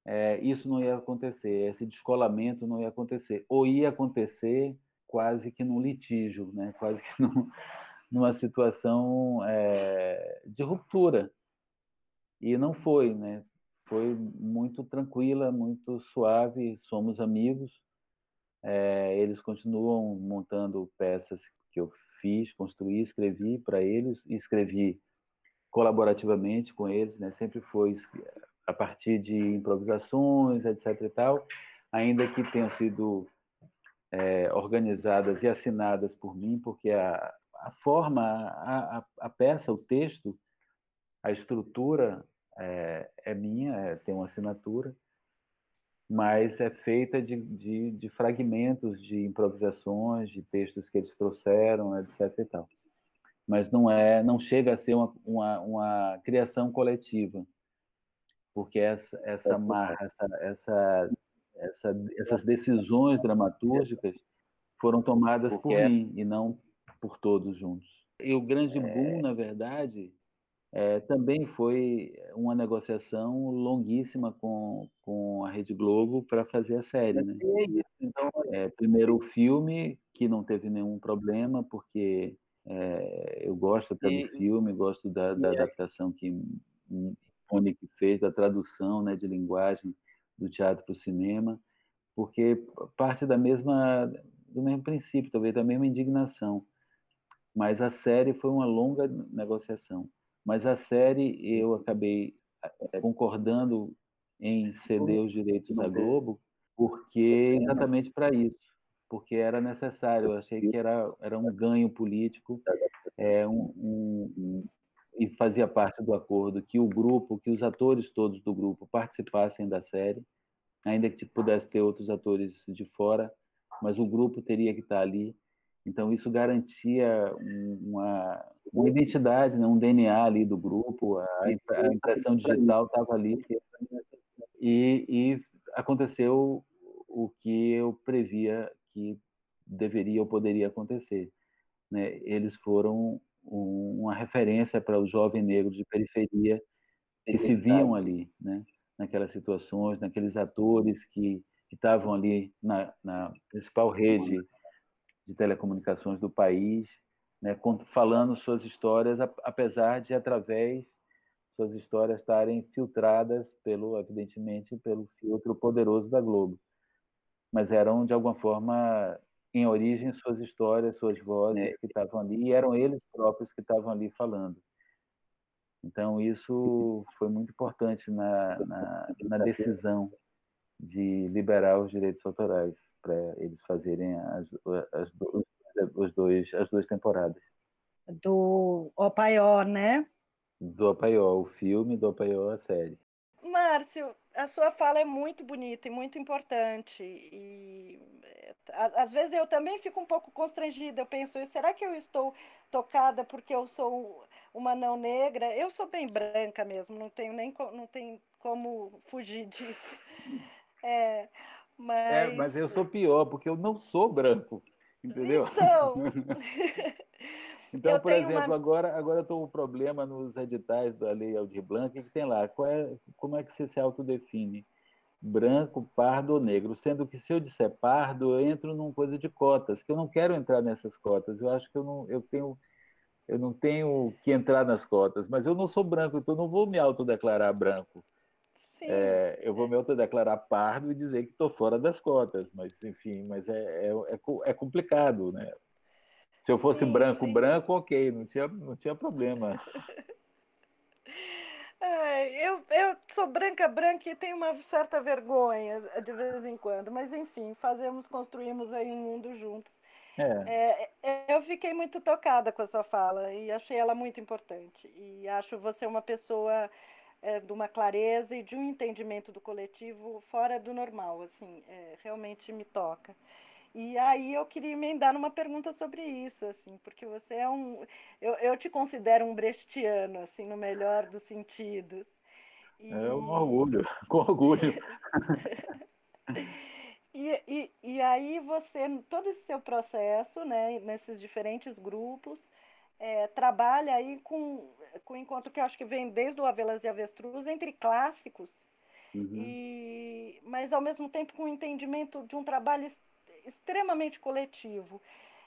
é, isso não ia acontecer, esse descolamento não ia acontecer, ou ia acontecer quase que num litígio, né? quase que num, numa situação é, de ruptura. E não foi, né? foi muito tranquila, muito suave, somos amigos, é, eles continuam montando peças que eu fiz, construí, escrevi para eles, escrevi colaborativamente com eles, né? Sempre foi a partir de improvisações, etc. e tal, ainda que tenham sido é, organizadas e assinadas por mim, porque a, a forma, a, a, a, peça, o texto, a estrutura é, é minha, é, tem uma assinatura, mas é feita de, de, de, fragmentos de improvisações, de textos que eles trouxeram, etc. e tal mas não é, não chega a ser uma, uma, uma criação coletiva, porque essa essa marra, essa, essa, essa, essas decisões dramatúrgicas foram tomadas por mim e não por todos juntos. E o grande boom, na verdade, é, também foi uma negociação longuíssima com, com a Rede Globo para fazer a série. Né? Então, é, primeiro o filme, que não teve nenhum problema, porque é, eu gosto até do filme, gosto da, da adaptação que Monique fez, da tradução né, de linguagem do teatro para o cinema, porque parte da mesma do mesmo princípio, talvez da mesma indignação. Mas a série foi uma longa negociação. Mas a série eu acabei eh, concordando em ceder os direitos à Globo, porque exatamente para isso, porque era necessário. Eu achei que era, era um ganho político, é, um, um, e fazia parte do acordo que o grupo, que os atores todos do grupo participassem da série, ainda que pudesse ter outros atores de fora, mas o grupo teria que estar ali. Então isso garantia uma, uma identidade, né? um DNA ali do grupo, a, a impressão digital estava ali e, e aconteceu o que eu previa que deveria ou poderia acontecer. Né? Eles foram uma referência para o jovem negro de periferia que se viam ali, né? naquelas situações, naqueles atores que, estavam ali na, na principal rede de telecomunicações do país, né? falando suas histórias, apesar de, através suas histórias estarem filtradas pelo, evidentemente, pelo filtro poderoso da Globo. Mas eram, de alguma forma, em origem, suas histórias, suas vozes é. que estavam ali, e eram eles próprios que estavam ali falando. Então, isso foi muito importante na, na, na decisão de liberar os direitos autorais para eles fazerem as, as, os dois, as duas temporadas. Do Opaió, né? Do Opaió, o filme do Opaió, a série. Márcio, a sua fala é muito bonita e muito importante. E às vezes eu também fico um pouco constrangida. Eu penso, será que eu estou tocada porque eu sou uma não negra? Eu sou bem branca mesmo, não tenho nem não tem como fugir disso. É, mas... É, mas eu sou pior, porque eu não sou branco, entendeu? Então, então eu por exemplo, uma... agora, agora eu estou com um problema nos editais da Lei Aldir Blanc, que tem lá, qual é, como é que você se autodefine? branco, pardo ou negro, sendo que se eu disser pardo, eu entro numa coisa de cotas, que eu não quero entrar nessas cotas. Eu acho que eu não, eu tenho, eu não tenho que entrar nas cotas, mas eu não sou branco, então eu não vou me autodeclarar branco. É, eu vou me autodeclarar pardo e dizer que estou fora das cotas, mas enfim, mas é, é, é, é complicado, né? Se eu fosse sim, branco, sim. branco, ok, não tinha, não tinha problema. eu, eu sou branca, branca e tenho uma certa vergonha de vez em quando, mas enfim, fazemos, construímos aí um mundo juntos. É. É, eu fiquei muito tocada com a sua fala e achei ela muito importante. E acho você uma pessoa é, de uma clareza e de um entendimento do coletivo fora do normal, assim, é, realmente me toca. E aí eu queria emendar numa pergunta sobre isso, assim, porque você é um. Eu, eu te considero um brechtiano, assim, no melhor dos sentidos. E... É um orgulho, com orgulho. e, e, e aí você, todo esse seu processo, né, nesses diferentes grupos, é, trabalha aí com, com um encontro que eu acho que vem desde o Avelas e Avestruz, entre clássicos, uhum. e, mas ao mesmo tempo com o entendimento de um trabalho extremamente coletivo.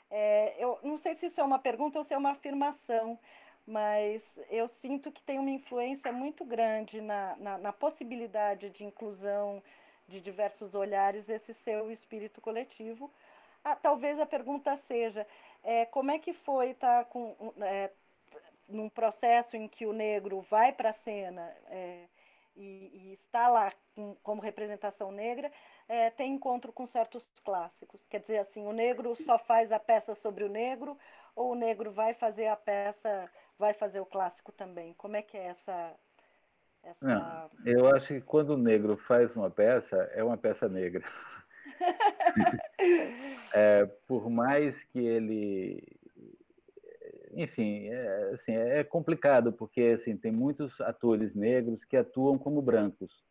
É, eu não sei se isso é uma pergunta ou se é uma afirmação, mas eu sinto que tem uma influência muito grande na, na, na possibilidade de inclusão de diversos olhares esse seu espírito coletivo. Ah, talvez a pergunta seja é, como é que foi estar tá, com é, num processo em que o negro vai para a cena é, e, e, está lá com, como representação negra, é, tem encontro com certos clássicos. Quer dizer assim, o negro só faz a peça sobre o negro ou o negro vai fazer a peça, vai fazer o clássico também? Como é que é essa essa... Não, eu acho que quando o negro faz uma peça, é uma peça negra. é, por mais que ele enfim, é, assim, é complicado porque assim tem muitos atores negros que atuam como brancos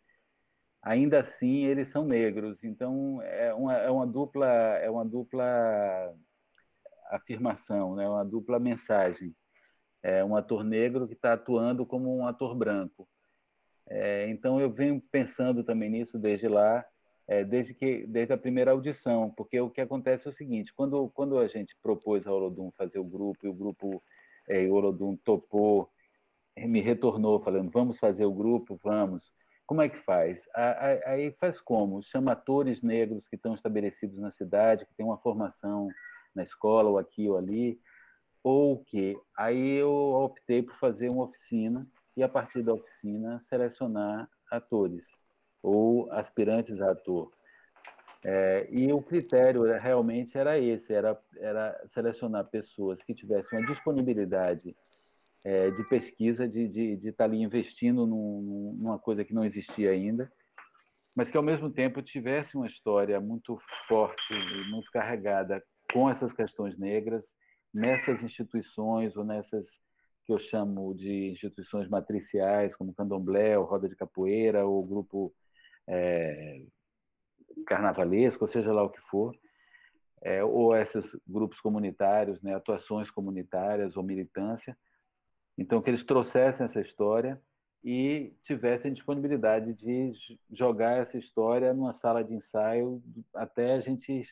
ainda assim eles são negros. Então é uma, é uma dupla é uma dupla afirmação, né? Uma dupla mensagem. É um ator negro que está atuando como um ator branco. É, então eu venho pensando também nisso desde lá, é, desde que desde a primeira audição, porque o que acontece é o seguinte: quando quando a gente propôs ao Olodum fazer o grupo e o grupo é, o Olodum topou, me retornou falando vamos fazer o grupo, vamos. Como é que faz? Aí faz como? Chama atores negros que estão estabelecidos na cidade, que têm uma formação na escola ou aqui ou ali, ou o quê? Aí eu optei por fazer uma oficina e, a partir da oficina, selecionar atores ou aspirantes a ator. É, e o critério realmente era esse, era, era selecionar pessoas que tivessem uma disponibilidade é, de pesquisa, de, de, de estar ali investindo num, numa coisa que não existia ainda, mas que ao mesmo tempo tivesse uma história muito forte muito carregada com essas questões negras nessas instituições ou nessas que eu chamo de instituições matriciais, como Candomblé, ou Roda de Capoeira, ou Grupo é, Carnavalesco, ou seja lá o que for, é, ou esses grupos comunitários, né, atuações comunitárias ou militância. Então, que eles trouxessem essa história e tivessem disponibilidade de jogar essa história numa sala de ensaio até a gente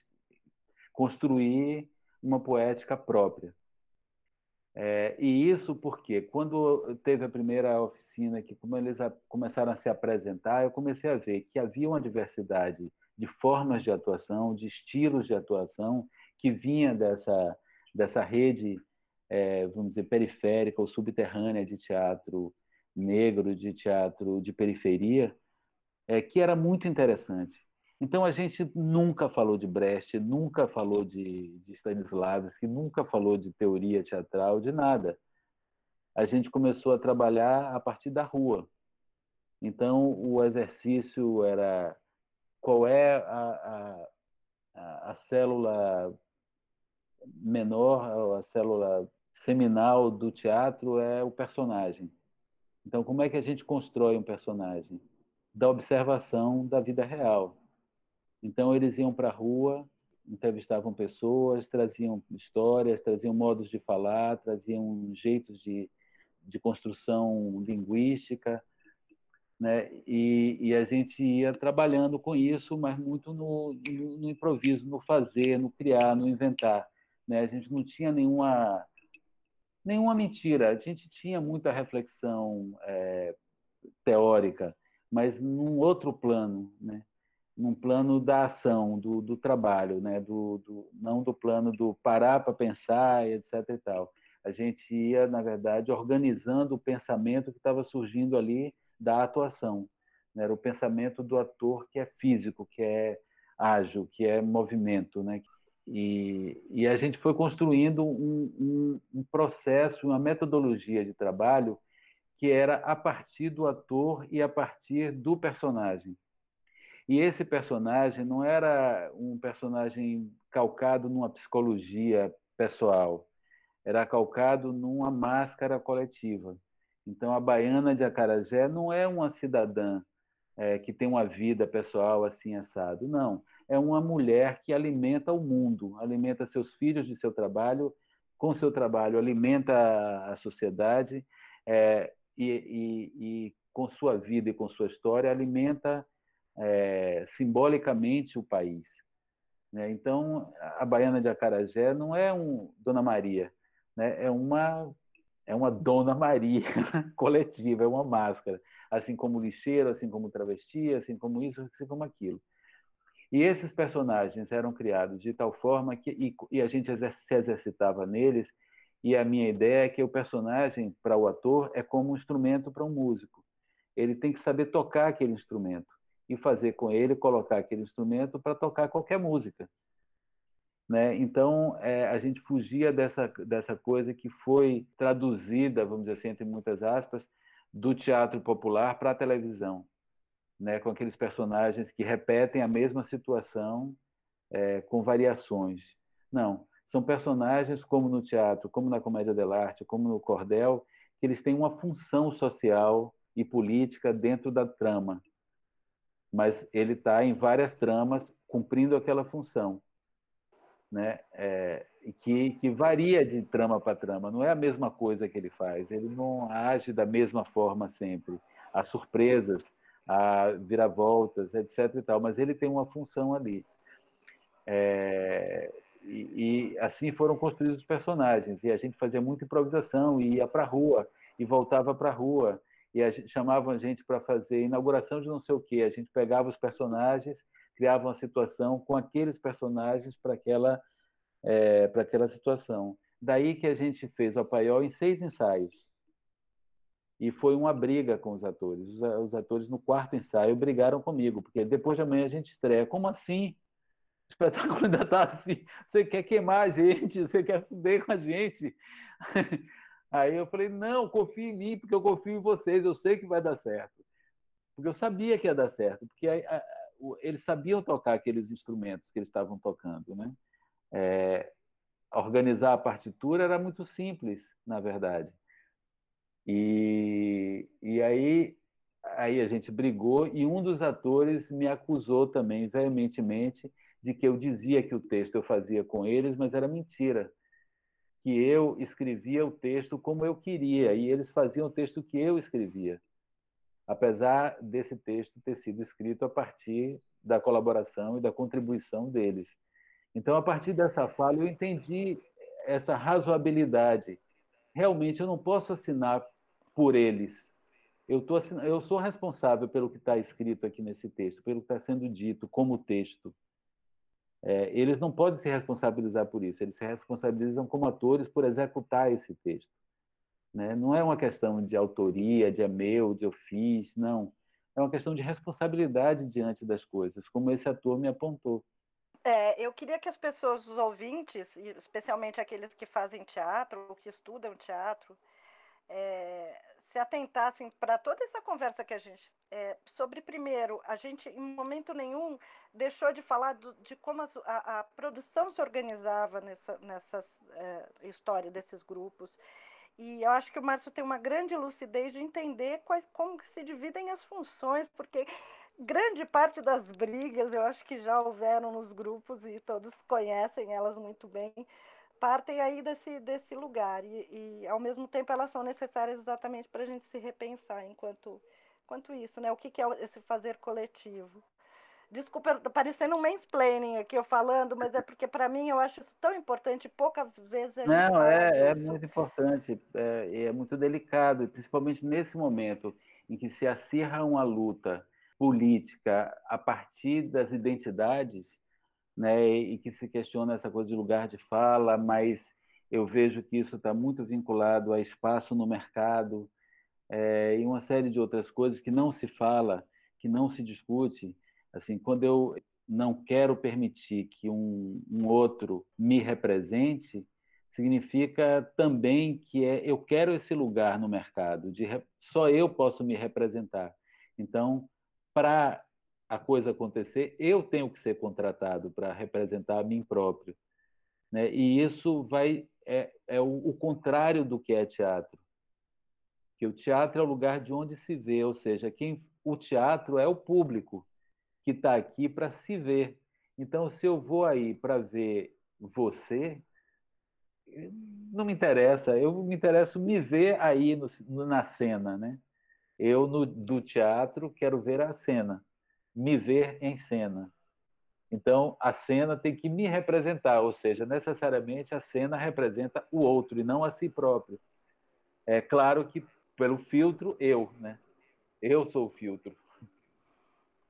construir uma poética própria. É, e isso porque, quando teve a primeira oficina, que como eles a, começaram a se apresentar, eu comecei a ver que havia uma diversidade de formas de atuação, de estilos de atuação, que vinha dessa, dessa rede, é, vamos dizer, periférica ou subterrânea de teatro negro, de teatro de periferia, é, que era muito interessante. Então a gente nunca falou de Brecht, nunca falou de, de Stanislavski, nunca falou de teoria teatral, de nada. A gente começou a trabalhar a partir da rua. Então o exercício era qual é a, a, a célula menor, a célula seminal do teatro é o personagem. Então, como é que a gente constrói um personagem? Da observação da vida real. Então, eles iam para a rua, entrevistavam pessoas, traziam histórias, traziam modos de falar, traziam jeitos de, de construção linguística, né? E, e, a gente ia trabalhando com isso, mas muito no, no, improviso, no fazer, no criar, no inventar. Né? A gente não tinha nenhuma nenhuma mentira. A gente tinha muita reflexão é, teórica, mas num outro plano, né? Num plano da ação, do, do trabalho, né? do, do, não do plano do parar para pensar, etc. E tal. A gente ia, na verdade, organizando o pensamento que estava surgindo ali da atuação. Né? Era o pensamento do ator que é físico, que é ágil, que é movimento, né? E, e a gente foi construindo um, um, um processo, uma metodologia de trabalho que era a partir do ator e a partir do personagem. E esse personagem não era um personagem calcado numa psicologia pessoal, era calcado numa máscara coletiva. Então, a baiana de Acarajé não é uma cidadã é, que tem uma vida pessoal assim assado, não. É uma mulher que alimenta o mundo, alimenta seus filhos de seu trabalho, com seu trabalho alimenta a sociedade é, e, e, e, com sua vida e com sua história alimenta é, simbolicamente o país. Né? Então, a Baiana de Acarajé não é um Dona Maria, né? é uma é uma Dona Maria coletiva, é uma máscara, assim como lixeiro, assim como travesti, assim como isso, assim como aquilo. E esses personagens eram criados de tal forma que e, e a gente se exercitava neles. E a minha ideia é que o personagem para o ator é como um instrumento para um músico. Ele tem que saber tocar aquele instrumento e fazer com ele colocar aquele instrumento para tocar qualquer música. Né? Então, é, a gente fugia dessa, dessa coisa que foi traduzida, vamos dizer assim, entre muitas aspas, do teatro popular para a televisão né, com aqueles personagens que repetem a mesma situação é, com variações. Não, são personagens como no teatro, como na comédia dell'arte, como no cordel, que eles têm uma função social e política dentro da trama, mas ele está em várias tramas cumprindo aquela função, né? É, que, que varia de trama para trama, não é a mesma coisa que ele faz, ele não age da mesma forma sempre. Há surpresas, a viravoltas, etc. E tal, mas ele tem uma função ali. É, e, e, assim foram construídos os personagens. E a gente fazia muita improvisação, e ia para a rua, e voltava para a rua, e a gente, chamavam a gente para fazer inauguração de não sei o quê. A gente pegava os personagens, criava uma situação com aqueles personagens para aquela, é, para aquela situação. Daí que a gente fez o Apaiol em seis ensaios. E foi uma briga com os atores. Os, os atores, no quarto ensaio, brigaram comigo, porque depois de amanhã a gente estreia. Como assim? O espetáculo ainda está assim. Você quer queimar a gente? Você quer fuder com a gente? Aí eu falei: não, confie em mim, porque eu confio em vocês. Eu sei que vai dar certo. Porque eu sabia que ia dar certo. Porque a, a, eles sabiam tocar aqueles instrumentos que eles estavam tocando. Né? É, organizar a partitura era muito simples, na verdade. E, e aí, aí a gente brigou e um dos atores me acusou também veementemente de que eu dizia que o texto eu fazia com eles, mas era mentira. Que eu escrevia o texto como eu queria e eles faziam o texto que eu escrevia. Apesar desse texto ter sido escrito a partir da colaboração e da contribuição deles. Então, a partir dessa fala, eu entendi essa razoabilidade. Realmente, eu não posso assinar por eles. Eu, tô, eu sou responsável pelo que está escrito aqui nesse texto, pelo que está sendo dito como texto. É, eles não podem se responsabilizar por isso, eles se responsabilizam como atores por executar esse texto. Né? Não é uma questão de autoria, de é meu, de eu fiz, não. É uma questão de responsabilidade diante das coisas, como esse ator me apontou. É, eu queria que as pessoas, os ouvintes, especialmente aqueles que fazem teatro ou que estudam teatro, é, se atentassem para toda essa conversa que a gente. É, sobre, primeiro, a gente, em momento nenhum, deixou de falar do, de como a, a, a, produção se organizava nessa nessas, é, história desses grupos. E eu acho que o Márcio tem uma grande lucidez de entender quais, como se dividem as funções, porque grande parte das brigas eu acho que já houveram nos grupos e todos conhecem elas muito bem partem aí desse, desse lugar e, e, ao mesmo tempo elas são necessárias exatamente para a gente se repensar enquanto, enquanto isso, né? O que, que é esse fazer coletivo? Desculpa, parecendo um mansplaining aqui eu falando, mas é porque para mim eu acho isso tão importante, poucas vezes a Não, é, é muito importante, é, é muito delicado, principalmente nesse momento em que se acirra uma luta política a partir das identidades, né, e que se questiona essa coisa de lugar de fala, mas eu vejo que isso está muito vinculado a espaço no mercado é, e uma série de outras coisas que não se fala, que não se discute. Assim, quando eu não quero permitir que um, um outro me represente, significa também que é, eu quero esse lugar no mercado, de só eu posso me representar. Então, para a coisa acontecer, eu tenho que ser contratado para representar a mim próprio. Né? E isso vai é, é o, o, contrário do que é teatro. Que o teatro é o lugar de onde se vê, ou seja, quem o teatro é o público que está aqui para se ver. Então, se eu vou aí para ver você, não me interessa. Eu me interesso me ver aí no, na cena, né? Eu no, do teatro quero ver a cena me ver em cena. Então, a cena tem que me representar, ou seja, necessariamente a cena representa o outro e não a si próprio. É claro que pelo filtro eu, né? Eu sou o filtro.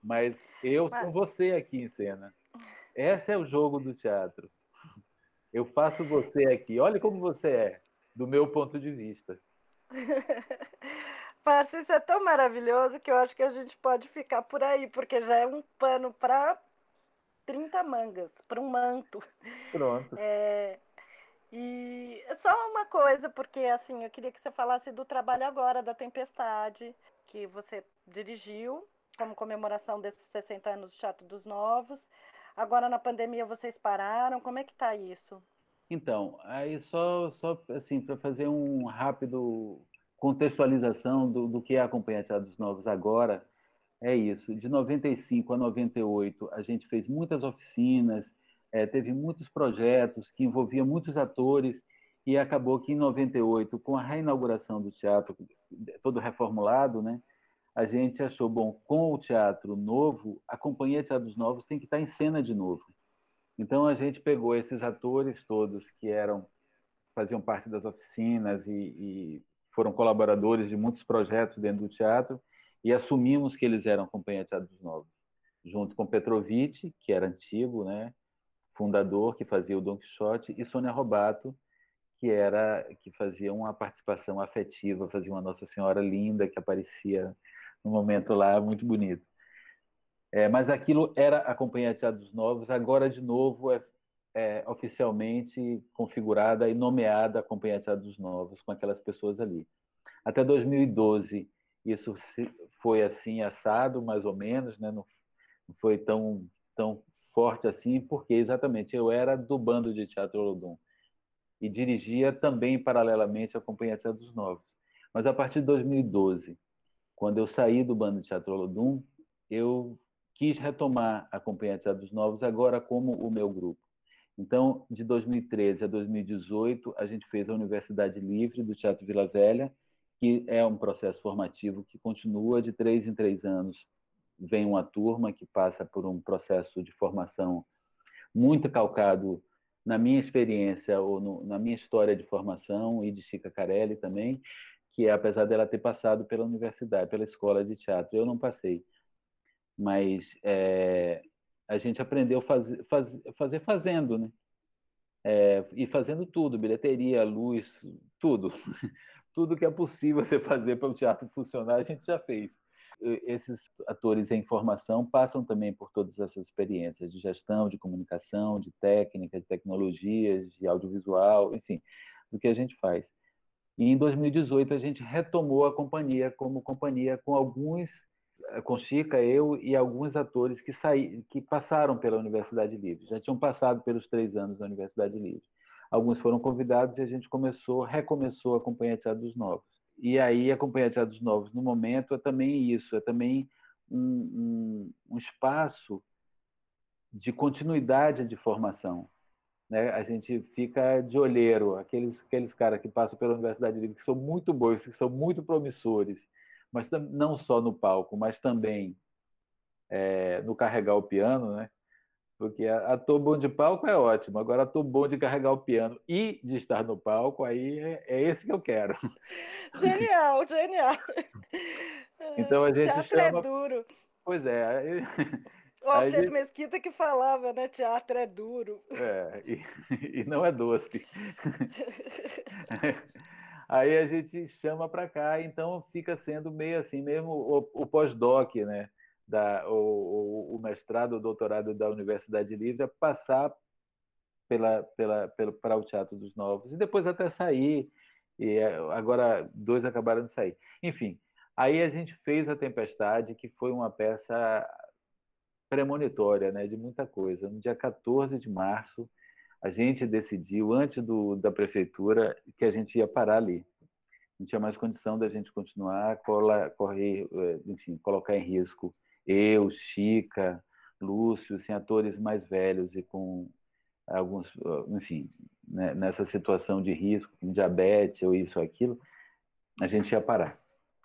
Mas eu sou você aqui em cena. Esse é o jogo do teatro. Eu faço você aqui. Olha como você é, do meu ponto de vista. Parça, isso é tão maravilhoso que eu acho que a gente pode ficar por aí, porque já é um pano para 30 mangas, para um manto. Pronto. É, e só uma coisa, porque assim, eu queria que você falasse do trabalho agora da Tempestade, que você dirigiu como comemoração desses 60 anos do Teatro dos Novos. Agora na pandemia vocês pararam, como é que está isso? Então, aí só, só assim, para fazer um rápido contextualização do, do que é a Companhia dos Novos agora, é isso. De 95 a 98, a gente fez muitas oficinas, é, teve muitos projetos que envolviam muitos atores, e acabou que em 98, com a reinauguração do teatro, todo reformulado, né, a gente achou, bom, com o teatro novo, a Companhia Teatro dos Novos tem que estar em cena de novo. Então a gente pegou esses atores todos que eram faziam parte das oficinas e, e foram colaboradores de muitos projetos dentro do teatro e assumimos que eles eram Companhia de Teatro dos Novos, junto com Petrovic, que era antigo, né, fundador, que fazia o Don Quixote, e Sônia Robato, que era que fazia uma participação afetiva, fazia uma Nossa Senhora linda que aparecia no momento lá muito bonito. É, mas aquilo era a Companhia Teatro dos Novos, agora de novo é, é, oficialmente configurada e nomeada a Companhia Teatro dos Novos com aquelas pessoas ali. Até 2012 isso foi assim assado, mais ou menos, né? não, foi tão tão forte assim, porque exatamente eu era do bando de Teatro Olodum e dirigia também paralelamente a Companhia Teatro dos Novos. Mas a partir de 2012, quando eu saí do bando de Teatro Olodum, eu quis retomar a Companhia Teatro dos Novos agora como o meu grupo. Então, de 2013 a 2018, a gente fez a Universidade Livre do Teatro Vila Velha, que é um processo formativo que continua de três em três anos. Vem uma turma que passa por um processo de formação muito calcado na minha experiência ou no, na minha história de formação e de Chica Carelli também, que é, apesar dela ter passado pela universidade, pela escola de teatro, eu não passei mas é, a gente aprendeu fazer, faz, fazer fazendo, né? É, e fazendo tudo, bilheteria, luz, tudo. tudo que é possível você fazer para o teatro funcionar, a gente já fez. Esses atores em formação passam também por todas essas experiências de gestão, de comunicação, de técnica, de tecnologias, de audiovisual, enfim, do que a gente faz. E em 2018 a gente retomou a companhia como companhia com alguns com Chica, eu e alguns atores que, saí, que passaram pela Universidade Livre, já tinham passado pelos três anos da Universidade Livre. Alguns foram convidados e a gente começou, recomeçou a Companhia Teatro dos Novos. E aí a Companhia Teatro dos Novos, no momento, é também isso, é também um, um, um espaço de continuidade de formação. Né? A gente fica de olheiro, aqueles, aqueles caras que passam pela Universidade Livre, que são muito bons, que são muito promissores, mas não só no palco, mas também é, no carregar o piano, né? Porque ator bom de palco é ótimo, agora ator bom de carregar o piano e de estar no palco, aí é, é esse que eu quero. Genial, genial. Então a gente Teatro chama... é duro. Pois é. Aí... O Alfredo gente... Mesquita que falava, né? Teatro é duro. É, e, e não é doce. Aí a gente chama para cá, então fica sendo meio assim, mesmo o, o pós-doc, né? Da, o, o, mestrado, o doutorado da Universidade Livre, passar pela, pela, para o Teatro dos Novos, e depois até sair, e é, agora dois acabaram de sair. Enfim, aí a gente fez A Tempestade, que foi uma peça premonitória, né, de muita coisa. No dia 14 de março, a gente decidiu, antes do, da prefeitura, que a gente ia parar ali. Não tinha mais condição da gente continuar, cola, correr, eh, enfim, colocar em risco eu, Chica, Lúcio, assim, atores mais velhos e com alguns, enfim, né, nessa situação de risco, com diabetes ou isso ou aquilo, a gente ia parar.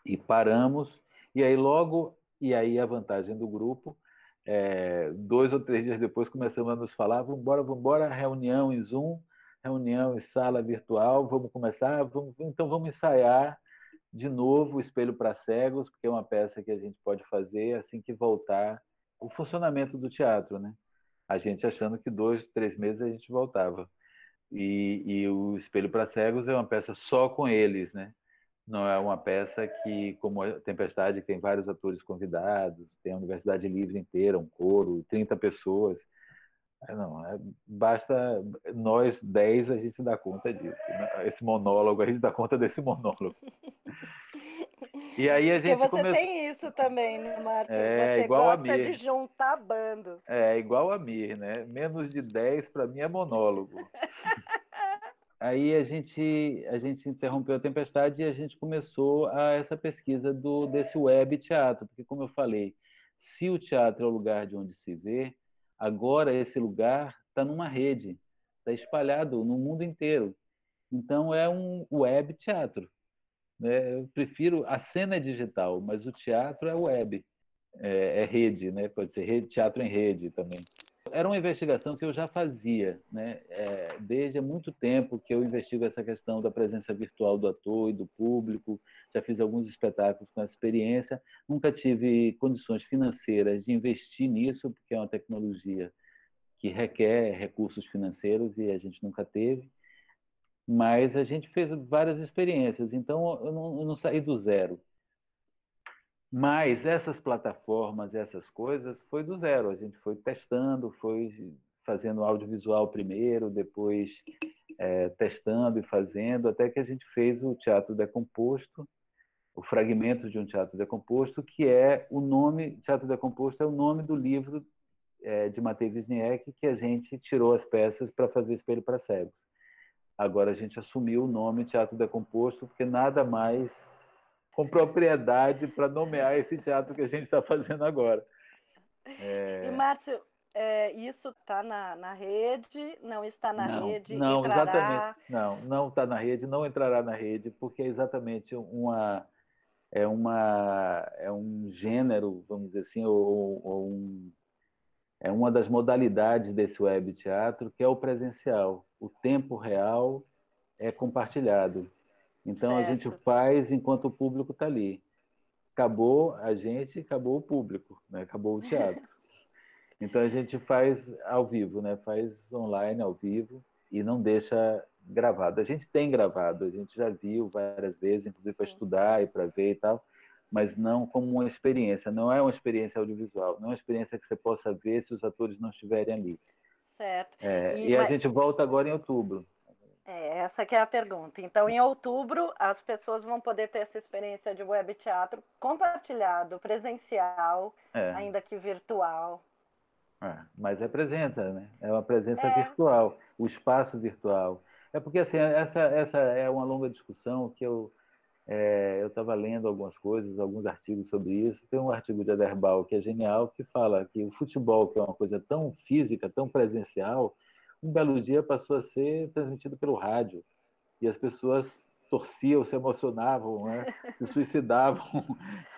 E paramos, e aí logo, e aí a vantagem do grupo é, dois ou três dias depois começamos a nos falar, vamos embora, vamos embora, reunião em Zoom, reunião em sala virtual, vamos começar, vamos, então vamos ensaiar de novo o Espelho para Cegos, porque é uma peça que a gente pode fazer assim que voltar o funcionamento do teatro, né? A gente achando que dois, três meses a gente voltava. E, e o Espelho para Cegos é uma peça só com eles, né? Não é uma peça que, como a Tempestade, tem vários atores convidados, tem a Universidade Livre inteira, um coro, 30 pessoas. É, não, é, basta nós 10 a gente dá conta disso. Né? Esse monólogo, a gente dá conta desse monólogo. E aí a gente Porque você come... tem isso também, né, Márcio? É, você igual gosta a Mir. de juntar bando. É, igual a Mir, né? Menos de 10 para mim é monólogo. Aí a gente, a gente interrompeu a tempestade e a gente começou a essa pesquisa do, desse web teatro, porque, como eu falei, se o teatro é o lugar de onde se vê, agora esse lugar está numa rede, está espalhado no mundo inteiro. Então é um web teatro. Né? Eu prefiro a cena é digital, mas o teatro é web, é, é rede, né? Pode ser rede, teatro em rede também. Era uma investigação que eu já fazia, né? É, desde há muito tempo que eu investigo essa questão da presença virtual do ator e do público. Já fiz alguns espetáculos com essa experiência. Nunca tive condições financeiras de investir nisso, porque é uma tecnologia que requer recursos financeiros e a gente nunca teve. mas a gente fez várias experiências, então eu não, eu não saí do zero. Mas essas plataformas, essas coisas, foi do zero. A gente foi testando, foi fazendo audiovisual primeiro, depois é, testando e fazendo, até que a gente fez o Teatro Decomposto, o Fragmentos de um Teatro Decomposto, que é o nome, Teatro Decomposto é o nome do livro é, de Matei Wisniewski que a gente tirou as peças para fazer Espelho para Cegos. Agora a gente assumiu o nome Teatro Decomposto, porque nada mais com propriedade para nomear esse teatro que a gente está fazendo agora. É... E, Márcio, é, isso está na, na rede? Não está na não, rede? Não, entrará... exatamente. Não, não está na rede, não entrará na rede, porque é exatamente uma é uma é um gênero, vamos dizer assim, ou, ou um, é uma das modalidades desse web teatro que é o presencial. O tempo real é compartilhado. Então certo. a gente faz enquanto o público está ali. Acabou a gente, acabou o público, né? acabou o teatro. Então a gente faz ao vivo, né? faz online ao vivo e não deixa gravado. A gente tem gravado, a gente já viu várias vezes, inclusive para estudar e para ver e tal, mas não como uma experiência. Não é uma experiência audiovisual, não é uma experiência que você possa ver se os atores não estiverem ali. Certo. É, e, e, a gente volta agora em outubro. É, essa que é a pergunta. Então, em outubro, as pessoas vão poder ter essa experiência de web teatro compartilhado, presencial, é. ainda que virtual. É, mas presença, né? É uma presença é. virtual, o espaço virtual. É porque assim, essa, essa é uma longa discussão que eu é, eu estava lendo algumas coisas, alguns artigos sobre isso. Tem um artigo de Aderbal que é genial, que fala que o futebol, que é uma coisa tão física, tão presencial, um belo dia passou a ser transmitido pelo rádio. E as pessoas torciam, se emocionavam, né? se suicidavam,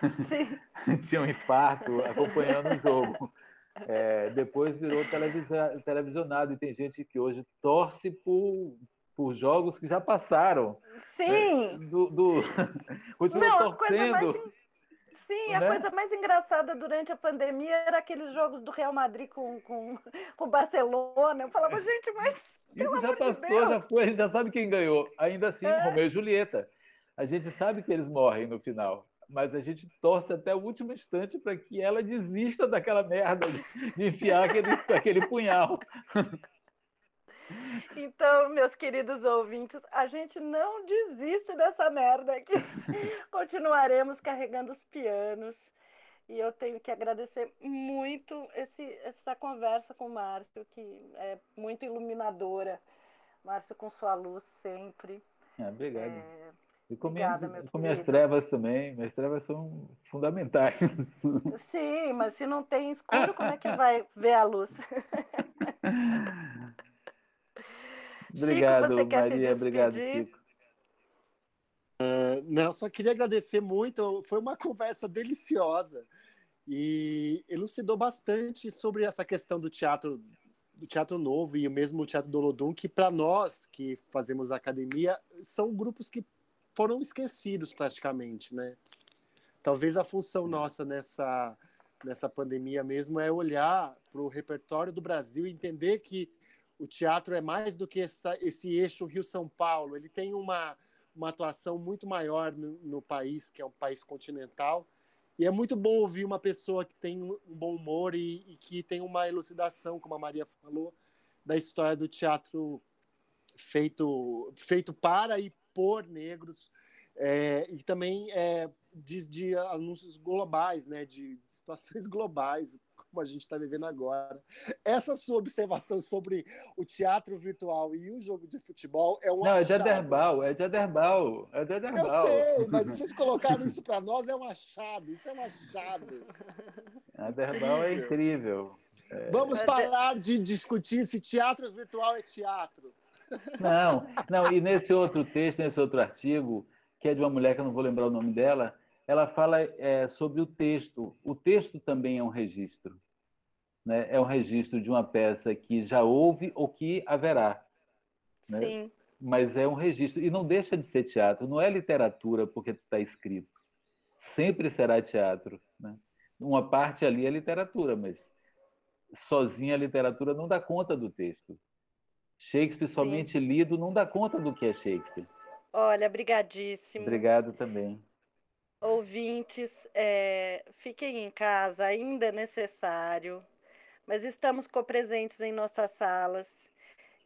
tinham um infarto acompanhando o jogo. É, depois virou televisionado e tem gente que hoje torce por, por jogos que já passaram. Sim. Né? Do, do... Continua Não, torcendo. Sim, a né? coisa mais engraçada durante a pandemia era aqueles jogos do Real Madrid com, com, com o Barcelona. Eu falava, gente, mas. Isso já passou, de já foi, a gente já sabe quem ganhou. Ainda assim, é. Romeu e Julieta. A gente sabe que eles morrem no final, mas a gente torce até o último instante para que ela desista daquela merda de, de enfiar aquele, aquele punhal. Então, meus queridos ouvintes, a gente não desiste dessa merda aqui. Continuaremos carregando os pianos. E eu tenho que agradecer muito esse, essa conversa com o Márcio, que é muito iluminadora. Márcio, com sua luz sempre. Ah, obrigado. É... E com, Obrigada, minhas, com minhas trevas também. Minhas trevas são fundamentais. Sim, mas se não tem escuro, como é que vai ver a luz? Obrigado, Chico, Maria. Obrigado, Chico. Uh, não, só queria agradecer muito. Foi uma conversa deliciosa e elucidou bastante sobre essa questão do teatro do teatro novo e o mesmo teatro do Olodum, que para nós que fazemos academia são grupos que foram esquecidos praticamente, né? Talvez a função nossa nessa nessa pandemia mesmo é olhar para o repertório do Brasil e entender que o teatro é mais do que essa, esse eixo Rio-São Paulo, ele tem uma, uma atuação muito maior no, no, país, que é um país continental, e é muito bom ouvir uma pessoa que tem um bom humor e, e que tem uma elucidação, como a Maria falou, da história do teatro feito, feito para e por negros, é, e também é, diz de anúncios globais, né, de situações globais, como a gente está vivendo agora. Essa sua observação sobre o teatro virtual e o jogo de futebol é um Não, achado. é de Aderbal, é de Aderbal, é de Aderbal. Eu sei, mas vocês colocaram isso para nós, é um achado, isso é um achado. Aderbal é incrível. É... Vamos parar de discutir se teatro virtual é teatro. Não, não, e nesse outro texto, nesse outro artigo, que é de uma mulher que eu não vou lembrar o nome dela, ela fala é, sobre o texto. O texto também é um registro. Né? É um registro de uma peça que já houve ou que haverá. Né? Sim. Mas é um registro. E não deixa de ser teatro. Não é literatura porque está escrito. Sempre será teatro. Né? Uma parte ali é literatura, mas sozinha a literatura não dá conta do texto. Shakespeare somente Sim. lido não dá conta do que é Shakespeare. Olha, brigadíssimo. Obrigado também. Ouvintes, é, fiquem em casa, ainda é necessário, mas estamos presentes em nossas salas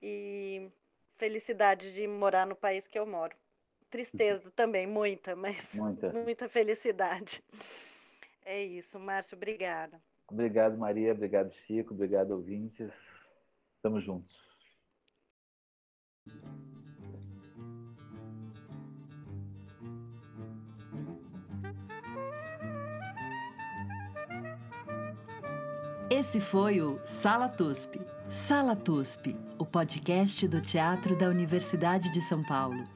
e felicidade de morar no país que eu moro. Tristeza também, muita, mas muita, muita felicidade. É isso, Márcio, obrigada. Obrigado, Maria, obrigado, Chico, obrigado, ouvintes. Estamos juntos. Esse foi o Sala TUSP. Sala TUSP, o podcast do Teatro da Universidade de São Paulo.